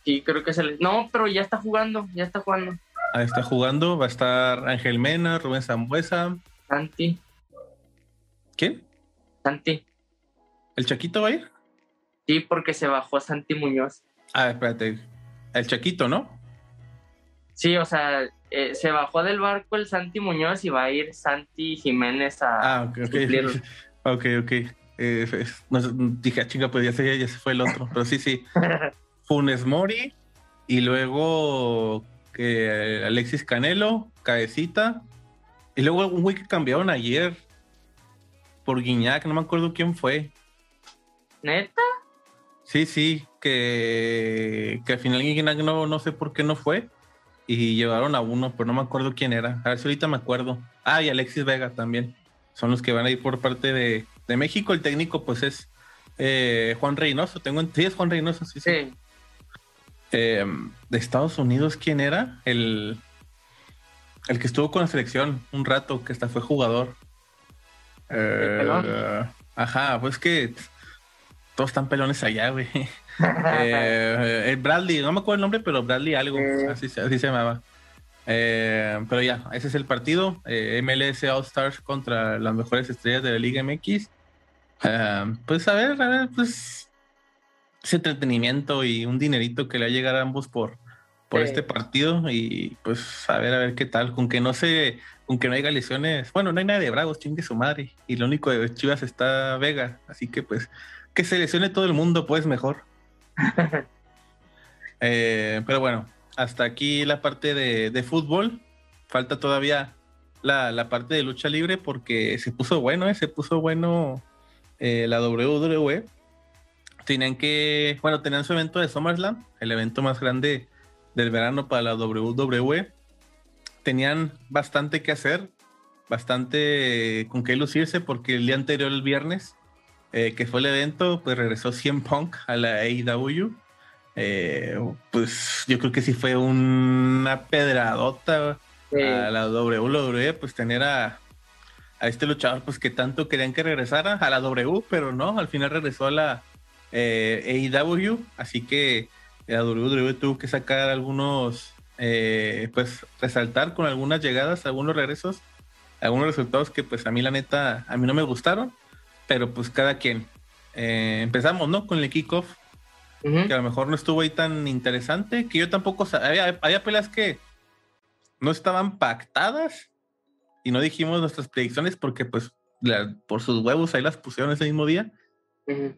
Sí, creo que se le. No, pero ya está jugando, ya está jugando. Ahí está jugando. Va a estar Ángel Mena, Rubén Zambuesa. Santi. ¿Quién? Santi. ¿El Chaquito va a ir? Sí, porque se bajó Santi Muñoz. Ah, espérate. El Chaquito, ¿no? Sí, o sea, eh, se bajó del barco el Santi Muñoz y va a ir Santi Jiménez a ah, ok, ok. ok, ok. Eh, dije, ah, chinga, pues ya se, ya se fue el otro. Pero sí, sí. Funes Mori y luego que Alexis Canelo, Cabecita, y luego un güey que cambiaron ayer por Guiñac, no me acuerdo quién fue. ¿Neta? Sí, sí, que, que al final Guiñac no, no sé por qué no fue. Y llevaron a uno, pero no me acuerdo quién era. A ver si ahorita me acuerdo. Ah, y Alexis Vega también. Son los que van a ir por parte de, de México. El técnico, pues es eh, Juan Reynoso. Tengo, sí, es Juan Reynoso, sí. sí. Eh, de Estados Unidos, ¿quién era? El, el que estuvo con la selección un rato, que hasta fue jugador. Eh, ajá, pues que todos están pelones allá, güey. Eh, el Bradley, no me acuerdo el nombre, pero Bradley algo, así, así, se llamaba. Pero ya, ese es el partido. MLS All Stars contra las mejores estrellas de la Liga MX. pues a ver, a ver, pues ese entretenimiento y un dinerito que le va a llegar a ambos por, por este partido y pues a ver a ver qué tal, con que no se, con que no haya lesiones, bueno, no hay nada de Bravos, chingue su madre, y lo único de Chivas está Vega, así que pues que se lesione todo el mundo, pues mejor. Eh, pero bueno, hasta aquí la parte de, fútbol. Falta todavía la, parte de lucha libre porque se puso bueno, ¿eh? se puso bueno eh, la WWE. Tenían que, bueno, tenían su evento de SummerSlam, el evento más grande del verano para la WWE. Tenían bastante que hacer, bastante con qué lucirse porque el día anterior, el viernes, eh, que fue el evento, pues regresó 100 Punk a la AEW. Eh, pues yo creo que sí fue una pedradota a la WWE, pues tener a, a, este luchador, pues que tanto querían que regresara a la W, pero no, al final regresó a la eh, AEW, así que la WWE tuvo que sacar algunos, pues resaltar con algunas llegadas, algunos regresos, algunos resultados que pues a mí la neta, a mí no me gustaron pero pues cada quien. Eh, empezamos, ¿no? Con el kickoff, que a lo mejor no estuvo ahí tan interesante, que yo tampoco sabía, había, peleas que no estaban pactadas y no dijimos nuestras predicciones porque pues por sus huevos ahí las pusieron ese mismo día.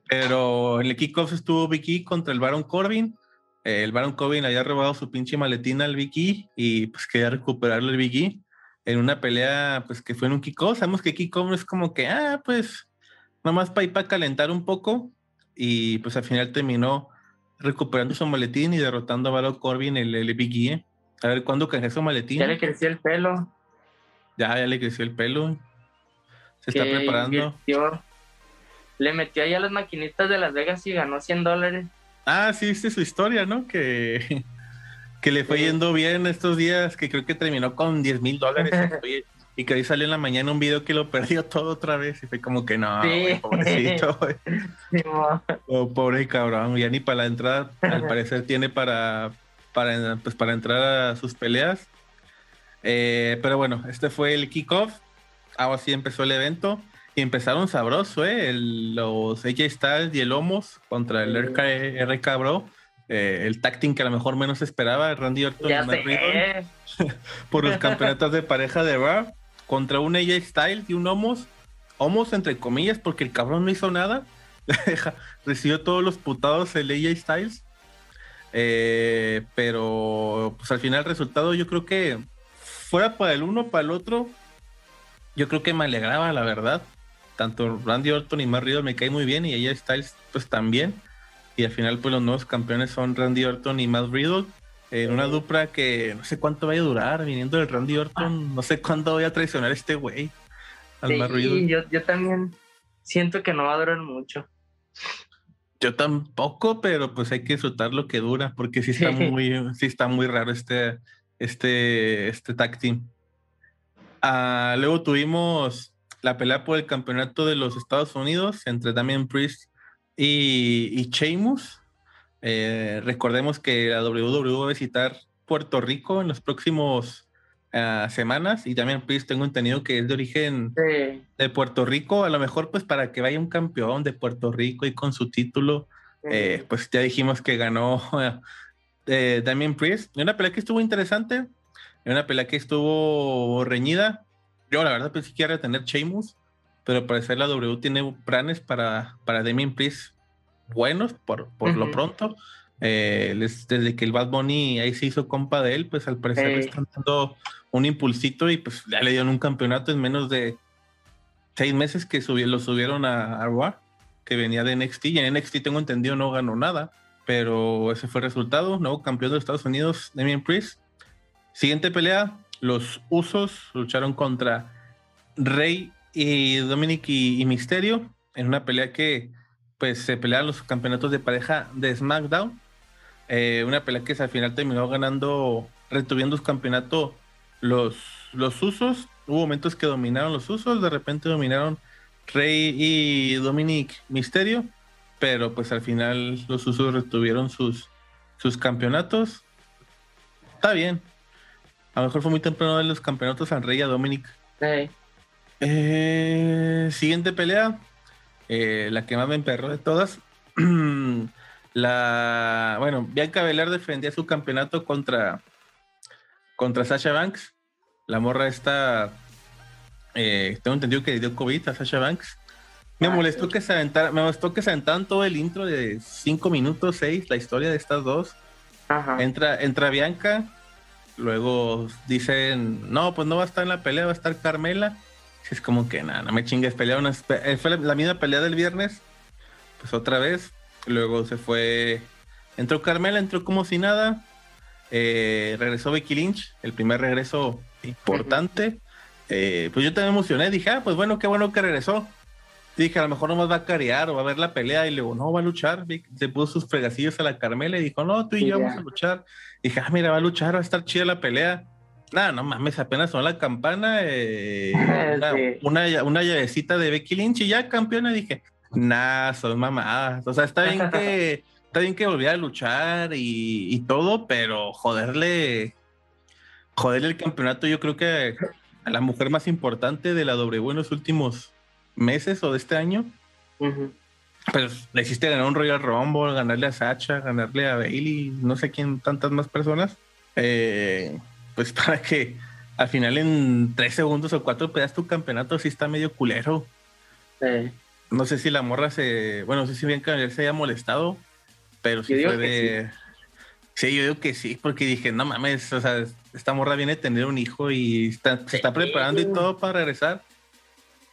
Pero en el kickoff estuvo Vicky contra el Baron Corbin. el Baron Corbin había robado su pinche maletina al Vicky y pues quería recuperarle el Vicky en una pelea pues que fue en un kickoff. Sabemos que kickoff es como que, ah, pues nomás para ir para calentar un poco y pues al final terminó recuperando su maletín y derrotando a Baron Corbin el, el Big E. A ver cuándo creció su maletín. Ya le creció el pelo. Ya, ya le creció el pelo. Se está preparando. Le metió ahí a las maquinitas de Las Vegas y ganó 100 dólares. Ah, sí, viste su historia, ¿no? Que, que le fue yendo bien estos días, que creo que terminó con 10 mil dólares. Y que ahí salió en la mañana un video que lo perdió todo otra vez y fue como que no, pobrecito, oh, pobre cabrón, ya ni para la entrada, al parecer tiene para, para, pues, para entrar a sus peleas. Eh, pero bueno, este fue el kickoff. Ahora sí empezó el evento. Y empezaron sabroso, ¿eh? los AJ Styles y el Homos contra el RK, RK Bro. Eh, el tacting que a lo mejor menos esperaba, Randy Orton y por los campeonatos de pareja de Raw contra un AJ Styles y un Homos. Homos entre comillas, porque el cabrón no hizo nada. Recibió todos los putados el AJ Styles. Eh, pero pues al final el resultado yo creo que fuera para el uno, para el otro, yo creo que me alegraba, la verdad. Tanto Randy Orton y Matt Riddle me cae muy bien y AJ Styles pues también. Y al final pues los nuevos campeones son Randy Orton y Matt Riddle en una dupla que no sé cuánto vaya a durar, viniendo del Randy Orton, no sé cuándo voy a traicionar a este güey. Al sí, yo, yo también siento que no va a durar mucho. Yo tampoco, pero pues hay que disfrutar lo que dura, porque sí está muy, sí está muy raro este, este, este tag team. Ah, luego tuvimos la pelea por el campeonato de los Estados Unidos entre Damien Priest y, y Sheamus. Eh, recordemos que la WWE va a visitar Puerto Rico en los próximos ah, semanas y también pues tengo entendido que es de origen de Puerto Rico, a lo mejor pues para que vaya un campeón de Puerto Rico y con su título, eh, pues ya dijimos que ganó eh, Damien Priest. una pelea que estuvo interesante, una pelea que estuvo reñida. Yo la verdad pensé que iba a tener Sheamus, pero parece la W tiene planes para, para Damien Priest buenos por, por lo pronto. Eh, desde que el Bad Bunny ahí se hizo compa de él, pues al parecer le están dando un impulsito y pues ya le dieron un campeonato en menos de seis meses que lo subieron a, a que venía de NXT. Y en NXT tengo entendido no ganó nada, pero ese fue el resultado. Nuevo campeón de Estados Unidos, Damien Priest. Siguiente pelea, los Usos lucharon contra Rey y Dominic y Misterio en una pelea que pues se pelearon los campeonatos de pareja de SmackDown. Eh, una pelea que al final terminó ganando, retuviendo su campeonato los, los usos. Hubo momentos que dominaron los usos, de repente dominaron Rey y Dominic Misterio, pero pues al final los usos retuvieron sus, sus campeonatos. Está bien. A lo mejor fue muy temprano de los campeonatos a Rey y a Dominic. Eh, siguiente pelea, eh, la que más me emperró de todas. la, bueno, Bianca Belair defendía su campeonato contra, contra Sasha Banks. La morra está, eh, tengo entendido que dio COVID a Sasha Banks. Me molestó que se aventaran, me molestó que se aventaran todo el intro de cinco minutos, seis, la historia de estas dos. Entra, entra Bianca, luego dicen, no, pues no va a estar en la pelea, va a estar Carmela. Es como que nada, no me chingues, pelearon, eh, fue la, misma pelea del viernes, pues otra vez. Luego se fue, entró Carmela, entró como si nada. Eh, regresó Becky Lynch, el primer regreso importante. Eh, pues yo también emocioné, dije, ah, pues bueno, qué bueno que regresó. Dije, a lo mejor nomás va a carear o va a ver la pelea. Y luego, no, va a luchar. Se puso sus fregacillos a la Carmela y dijo, no, tú y yo vamos a luchar. dije, ah, mira, va a luchar, va a estar chida la pelea. Nada, no mames, apenas sonó la campana. Eh, una, una, llavecita de Becky Lynch y ya campeona. Dije, nah, son mamadas. O sea, está bien que, está bien que volviera a luchar y, y todo, pero joderle, joderle el campeonato, yo creo que a la mujer más importante de la W en los últimos meses o de este año. Pues le hiciste ganar un Royal Rumble, ganarle a Sacha, ganarle a Bailey, no sé quién, tantas más personas. Eh, pues para que al final en tres segundos o cuatro pedas tu campeonato, sí está medio culero. No sé si la morra se. Bueno, no sé si bien que se haya molestado, pero sí fue de. Sí. yo digo que sí, porque dije, no mames, o sea, esta morra viene a tener un hijo y está, se está preparando y todo para regresar.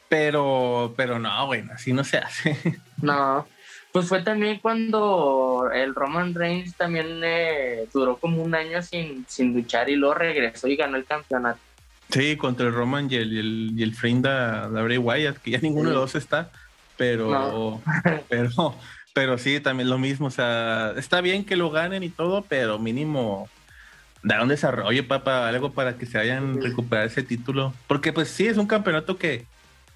Pero, pero no, bueno, así no se hace. No, pues fue también cuando el Roman Reigns también eh, duró como un año sin, sin luchar y luego regresó y ganó el campeonato. Sí, contra el Roman y el, y el, Frinda de Bray Wyatt, que ya ninguno de los dos está, pero, pero, pero sí, también lo mismo, o sea, está bien que lo ganen y todo, pero mínimo dar un desarrollo, papá, algo para que se vayan a recuperar ese título, porque pues sí, es un campeonato que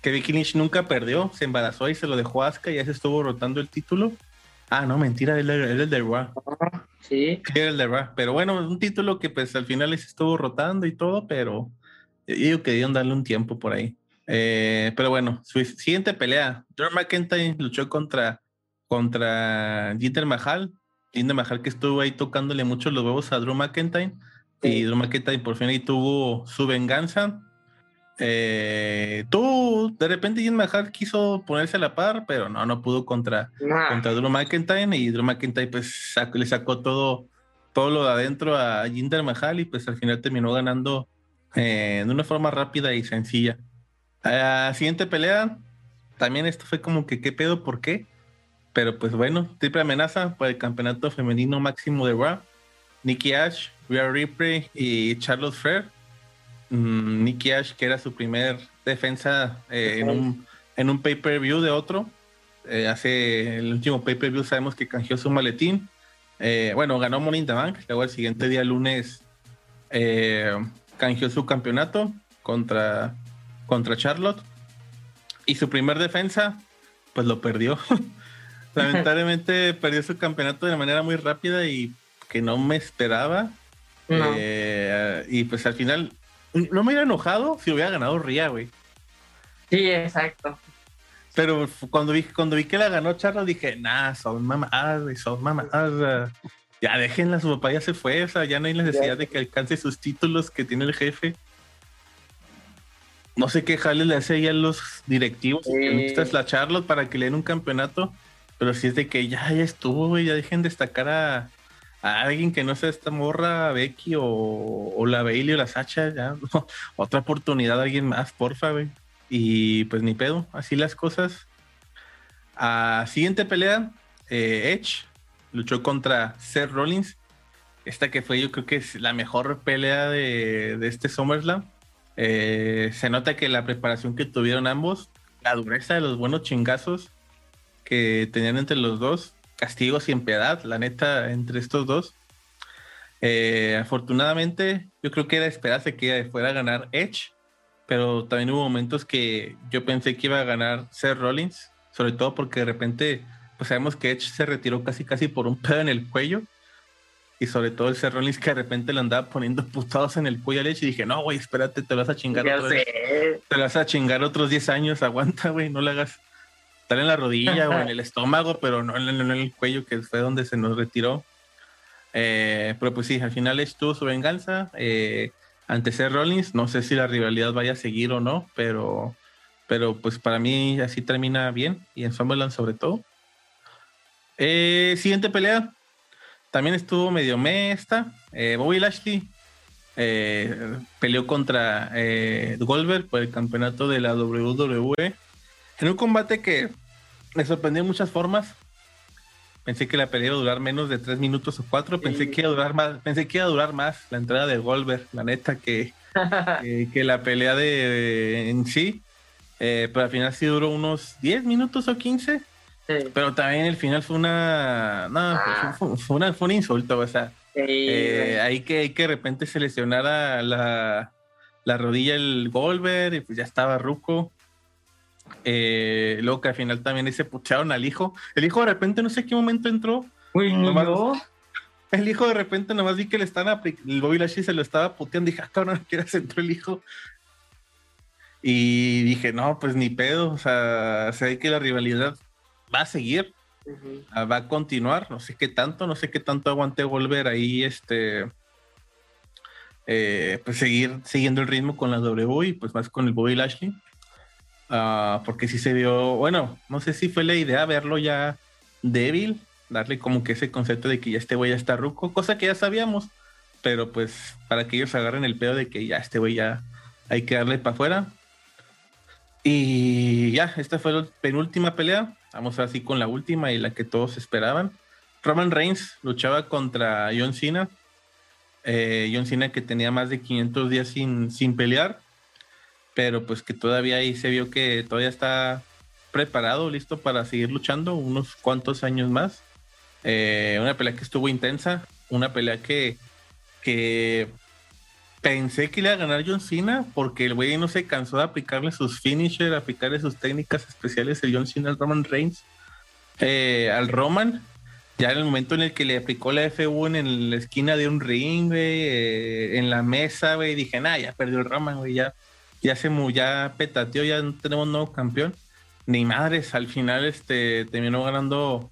que Vicky Lynch nunca perdió, se embarazó y se lo dejó a Asuka y ya se estuvo rotando el título. Ah, no, mentira, él es el de Raw. Sí. Sí, el de Raw. Pero bueno, un título que pues al final se estuvo rotando y todo, pero yo digo que dieron darle un tiempo por ahí. Eh, pero bueno, su siguiente pelea, Drew McIntyre luchó contra, contra Jinder Mahal. Jinder Mahal que estuvo ahí tocándole mucho los huevos a Drew McIntyre. Y Drew McIntyre por fin ahí tuvo su venganza eh, tú, de repente Jim Mahal quiso ponerse a la par, pero no, no pudo contra, contra Drew McIntyre y Drew McIntyre pues le sacó todo, todo lo de adentro a Jinder Mahal y pues al final terminó ganando eh, de una forma rápida y sencilla. La siguiente pelea, también esto fue como que qué pedo, ¿por qué? Pero pues bueno, triple amenaza por el campeonato femenino máximo de Raw. Nikki Ash, Rhea Ripley y Charlotte Flair Mm, Nicky Ash, que era su primer defensa eh, en un, en un pay-per-view de otro. Eh, hace el último pay-per-view sabemos que canjeó su maletín. Eh, bueno, ganó Money in the Bank. Luego el siguiente día, lunes, canjeó su campeonato contra, contra Charlotte. Y su primer defensa, pues lo perdió. Lamentablemente perdió su campeonato de manera muy rápida y que no me esperaba. y pues al final no me hubiera enojado si hubiera ganado Ría, güey. Sí, exacto. Pero cuando vi, cuando vi que la ganó Charlo, dije, nah, son mamadas, güey, son mamadas. Ya déjenla, su papá ya se fue, o sea, ya no hay necesidad de que alcance sus títulos que tiene el jefe. No sé qué jale le hace ahí a los directivos, que es la Charlotte para que le den un campeonato, pero si es de que ya, ya estuvo, güey, ya dejen destacar a, alguien que no sea esta morra, Becky o, la Bailey o la Sacha, ya, otra oportunidad a alguien más, porfa, güey. Y pues ni pedo, así las cosas. A siguiente pelea, eh, Edge luchó contra Seth Rollins. Esta que fue, yo creo que es la mejor pelea de, este SummerSlam. Eh, se nota que la preparación que tuvieron ambos, la dureza de los buenos chingazos que tenían entre los dos, castigo sin piedad, la neta, entre estos dos. Eh, afortunadamente, yo creo que era esperarse que fuera a ganar Edge, pero también hubo momentos que yo pensé que iba a ganar Seth Rollins, sobre todo porque de repente, pues sabemos que Edge se retiró casi casi por un pedo en el cuello. Y sobre todo el Seth Rollins que de repente le andaba poniendo putados en el cuello a Edge y dije, no, güey, espérate, te vas a chingar. Te vas a chingar otros 10 años, aguanta, güey, no le hagas estar en la rodilla o en el estómago, pero no en, el cuello, que fue donde se nos retiró. Eh, pero pues sí, al final estuvo su venganza eh, ante Seth Rollins. No sé si la rivalidad vaya a seguir o no, pero pero pues para mí así termina bien y en Summerland sobre todo. Eh, siguiente pelea, también estuvo medio mesta. Eh, Bobby Lashley peleó contra Goldberg por el campeonato de la WWE en un combate que me sorprendió de muchas formas. Pensé que la pelea iba a durar menos de tres minutos o cuatro. Pensé que iba a durar más. Pensé que iba a durar más la entrada de Goldberg, la neta, que, que, la pelea de en sí. Eh, pero al final sí duró unos 10 minutos o 15. Pero también el final fue una. No, ah. fue, una, fue un insulto. O sea, eh, ahí que, que de repente se lesionara la, la rodilla el Goldberg y pues ya estaba ruco. Eh, luego que al final también se pucharon al hijo. El hijo de repente no sé qué momento entró. El hijo de repente nomás vi que le están el Bobby Lashley se lo estaba puteando. Dije, ah, cabrón, ¿qué entró el hijo? Y dije, no, pues ni pedo. O sea, se ve que la rivalidad va a seguir. Ah, va a continuar. No sé qué tanto, no sé qué tanto aguante volver ahí, este. Eh, pues seguir siguiendo el ritmo con la W y pues más con el Bobby Lashley. Ah, porque si se vio, bueno, no sé si fue la idea verlo ya débil, darle como que ese concepto de que ya este güey ya está ruco, cosa que ya sabíamos, pero pues para que ellos agarren el pedo de que ya este güey ya hay que darle para afuera. Y ya, esta fue la penúltima pelea, vamos así con la última y la que todos esperaban. Roman Reigns luchaba contra John Cena, eh, John Cena que tenía más de 500 días sin, sin pelear pero pues que todavía ahí se vio que todavía está preparado, listo para seguir luchando unos cuantos años más. Eh, una pelea que estuvo intensa, una pelea que, que pensé que iba a ganar John Cena porque el güey no se cansó de aplicarle sus finishers, aplicarle sus técnicas especiales el John Cena al Roman Reigns. Eh, al Roman, ya en el momento en el que le aplicó la F1 en la esquina de un ring, eh, en la mesa, güey, dije, nah, ya perdió el Roman, güey, ya ya se ya petateó, ya tenemos nuevo campeón. Ni madres, al final este terminó ganando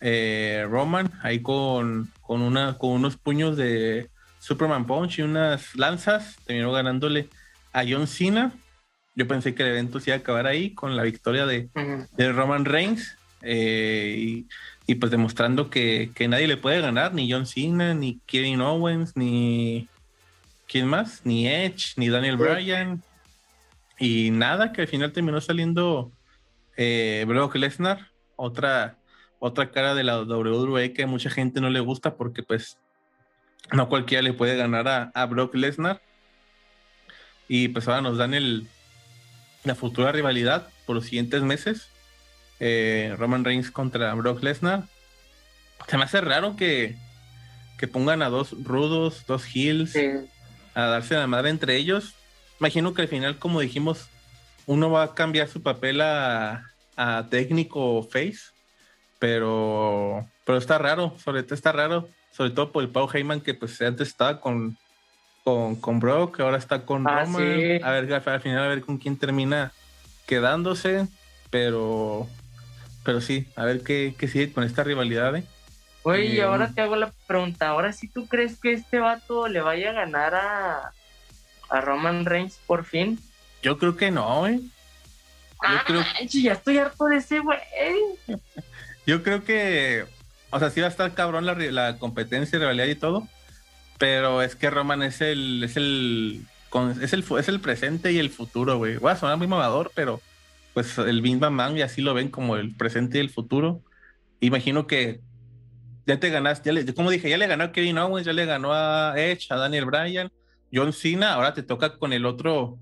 eh, Roman ahí con, con, una, con unos puños de Superman Punch y unas lanzas, terminó ganándole a John Cena. Yo pensé que el evento se iba a acabar ahí con la victoria de, Roman Reigns eh, y, pues demostrando que, que, nadie le puede ganar, ni John Cena, ni Kevin Owens, ni... ¿Quién más? Ni Edge, ni Daniel Bryan, y nada, que al final terminó saliendo eh, Brock Lesnar, otra, otra cara de la WWE que a mucha gente no le gusta porque pues no cualquiera le puede ganar a, Brock Lesnar. Y pues ahora nos dan el, la futura rivalidad por los siguientes meses. Eh, Roman Reigns contra Brock Lesnar. Se me hace raro que, que pongan a dos rudos, dos heels, a darse la madre entre ellos imagino que al final, como dijimos, uno va a cambiar su papel a, técnico face, pero, pero está raro, sobre todo está raro, sobre todo por el Pau Heyman que pues antes estaba con, con, con Brock, ahora está con ah, Roman, a ver al final a ver con quién termina quedándose, pero pero sí, a ver qué, qué sigue con esta rivalidad. ¿eh? Oye, y ahora te hago la pregunta, ahora si tú crees que este vato le vaya a ganar a, a Roman Reigns por fin? Yo creo que no, güey. Ah, ya estoy harto de ese güey. Yo creo que, o sea, sí va a estar cabrón la, la competencia, rivalidad y todo, pero es que Roman es el, es el, es el, es el presente y el futuro, güey. Voy a sonar muy mamador, pero pues el Bing Bang Man y así lo ven como el presente y el futuro. Imagino que ya te ganaste, ya como dije, ya le ganó a Kevin Owens, ya le ganó a Edge, a Daniel Bryan, John Cena, ahora te toca con el otro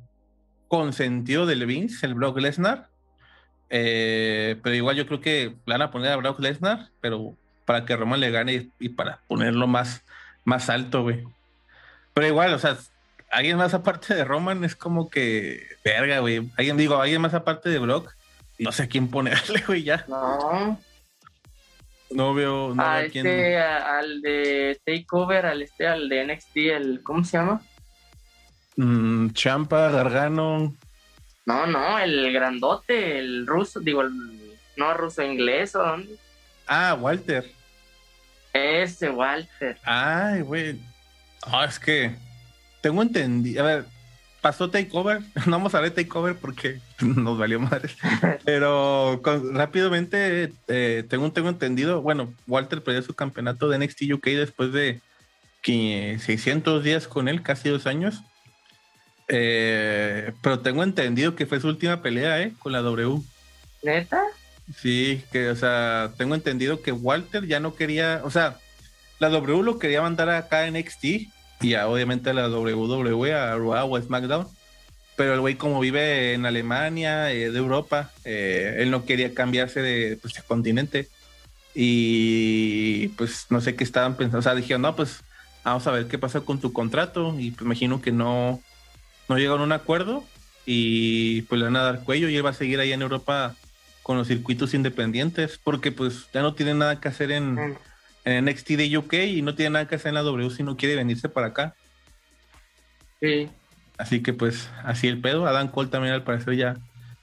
consentido del Vince, el Brock Lesnar. Eh, pero igual yo creo que van a poner a Brock Lesnar, pero para que Roman le gane y, para ponerlo más, más alto, güey. Pero igual, o sea, alguien más aparte de Roman es como que, verga, güey. Alguien, digo, alguien más aparte de Brock, no sé a quién ponerle, güey, ya. No. No veo, a, este, al de Takeover, al este, al de NXT, el, ¿cómo se llama? Mm, Champa, Gargano. No, no, el grandote, el ruso, digo, el, no ruso inglés o dónde. Ah, Walter. Ese Walter. Ay, güey. es que tengo entendido. A ver, pasó Takeover. No vamos a ver Takeover porque nos valió madre. Pero rápidamente eh, tengo, tengo entendido. Bueno, Walter perdió su campeonato de NXT UK después de 600 días con él, casi dos años. Eh, pero tengo entendido que fue su última pelea, ¿eh? Con la W. ¿Neta? Sí, que, o sea, tengo entendido que Walter ya no quería, o sea, la W lo quería mandar acá en NXT y obviamente a la WWE, a Raw o a SmackDown. Pero el güey, como vive en Alemania, eh, de Europa, eh, él no quería cambiarse de, pues, de continente. Y pues no sé qué estaban pensando. O sea, dijeron, no, pues vamos a ver qué pasa con tu contrato. Y pues imagino que no, no llegaron a un acuerdo. Y pues le van a dar cuello y él va a seguir ahí en Europa con los circuitos independientes. Porque pues ya no tiene nada que hacer en. Mm en NXT de UK y no tiene nada que hacer en la W si no quiere venirse para acá. Sí. Así que pues así el pedo. Adam Cole también al parecer ya,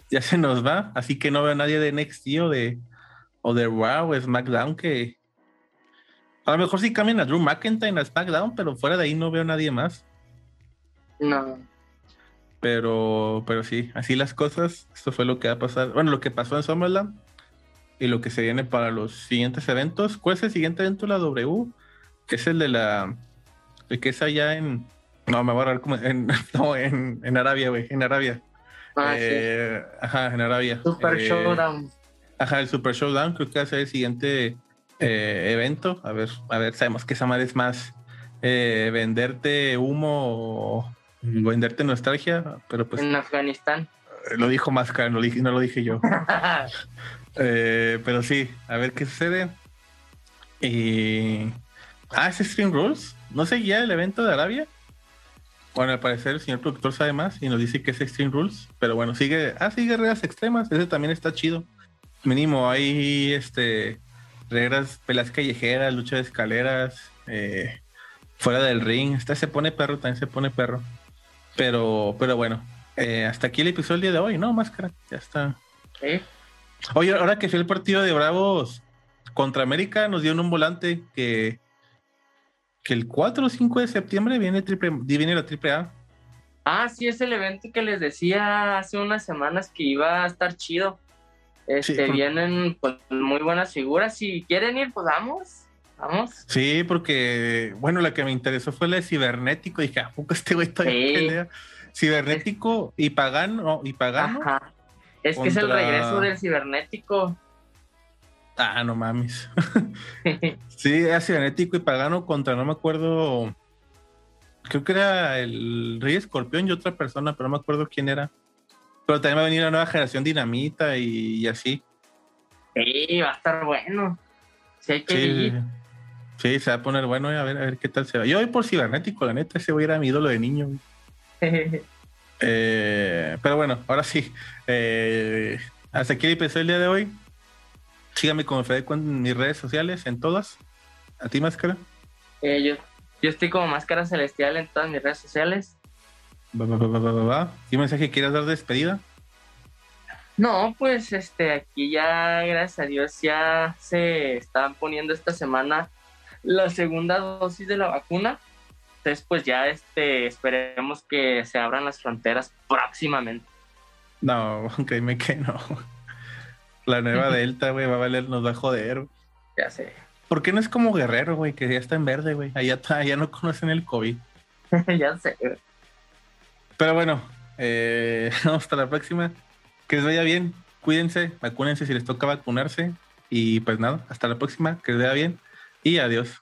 ya se nos va. Así que no veo a nadie de NXT o de, o de o SmackDown que... A lo mejor sí cambian a Drew McIntyre a SmackDown, pero fuera de ahí no veo a nadie más. No. Pero, pero sí, así las cosas. Esto fue lo que va a pasar. Bueno, lo que pasó en SummerLand y lo que se viene para los siguientes eventos. ¿Cuál es el siguiente evento de la W? Que es el de la. El que es allá en. No, me voy a agarrar como. En, no, en, Arabia, güey. En Arabia. Ah, eh, Ajá, en Arabia. Super eh, Showdown. Ajá, el Super Showdown. Creo que va a ser el siguiente eh, evento. A ver, a ver, sabemos que esa madre es más venderte humo venderte nostalgia, pero pues. En Afganistán. Lo dijo más no lo dije yo. Eh, pero sí, a ver qué sucede. Y... Ah, es Stream Rules. ¿No seguía el evento de Arabia? Bueno, al parecer el señor productor sabe más y nos dice que es Extreme Rules. Pero bueno, sigue. Ah, sigue reglas extremas. Ese también está chido. Mínimo, hay este reglas, pelas callejeras, lucha de escaleras, eh, fuera del ring. Este se pone perro, también se pone perro. Pero, pero bueno, eh, hasta aquí el episodio de hoy, ¿no? Máscara, ya está. ¿Eh? Oye, ahora que fue el partido de Bravos contra América, nos dieron un volante que, que el 4 o 5 de septiembre viene, triple, viene la triple A. Ah, sí, es el evento que les decía hace unas semanas que iba a estar chido. Este, Vienen pues, muy buenas figuras. Si quieren ir, pues vamos. Vamos. Sí, porque, bueno, la que me interesó fue la de Cibernético. Dije, ¿a poco este güey todavía pelea? Cibernético y Pagano, y Pagano. Ajá. Es que es el regreso del cibernético. Ah, no mames. sí, era cibernético y pagano contra, no me acuerdo. Creo que era el Rey Escorpión y otra persona, pero no me acuerdo quién era. Pero también va a venir la nueva generación Dinamita y, así. Sí, va a estar bueno. Sí, hay que sí, Sí, se va a poner bueno. A ver, a ver qué tal se va. Yo voy por cibernético, la neta, ese voy a ir a mi ídolo de niño. Eh, pero bueno, ahora sí. Eh, hasta aquí empezó el día de hoy. Síganme como Fede en mis redes sociales, en todas. ¿A ti, Máscara? Eh, yo, yo estoy como Máscara Celestial en todas mis redes sociales. Va, ¿Qué mensaje quieras dar de despedida? No, pues este, aquí ya, gracias a Dios, ya se están poniendo esta semana la segunda dosis de la vacuna. Entonces, pues ya este, esperemos que se abran las fronteras próximamente. No, créeme que no. La nueva Delta, güey, va a valer, nos va a joder. Ya sé. ¿Por qué no es como Guerrero, güey, que ya está en verde, güey? Allá, allá no conocen el COVID. ya sé. Pero bueno, eh, hasta la próxima. Que les vaya bien. Cuídense, vacúnense si les toca vacunarse. Y pues nada, hasta la próxima. Que les vaya bien y adiós.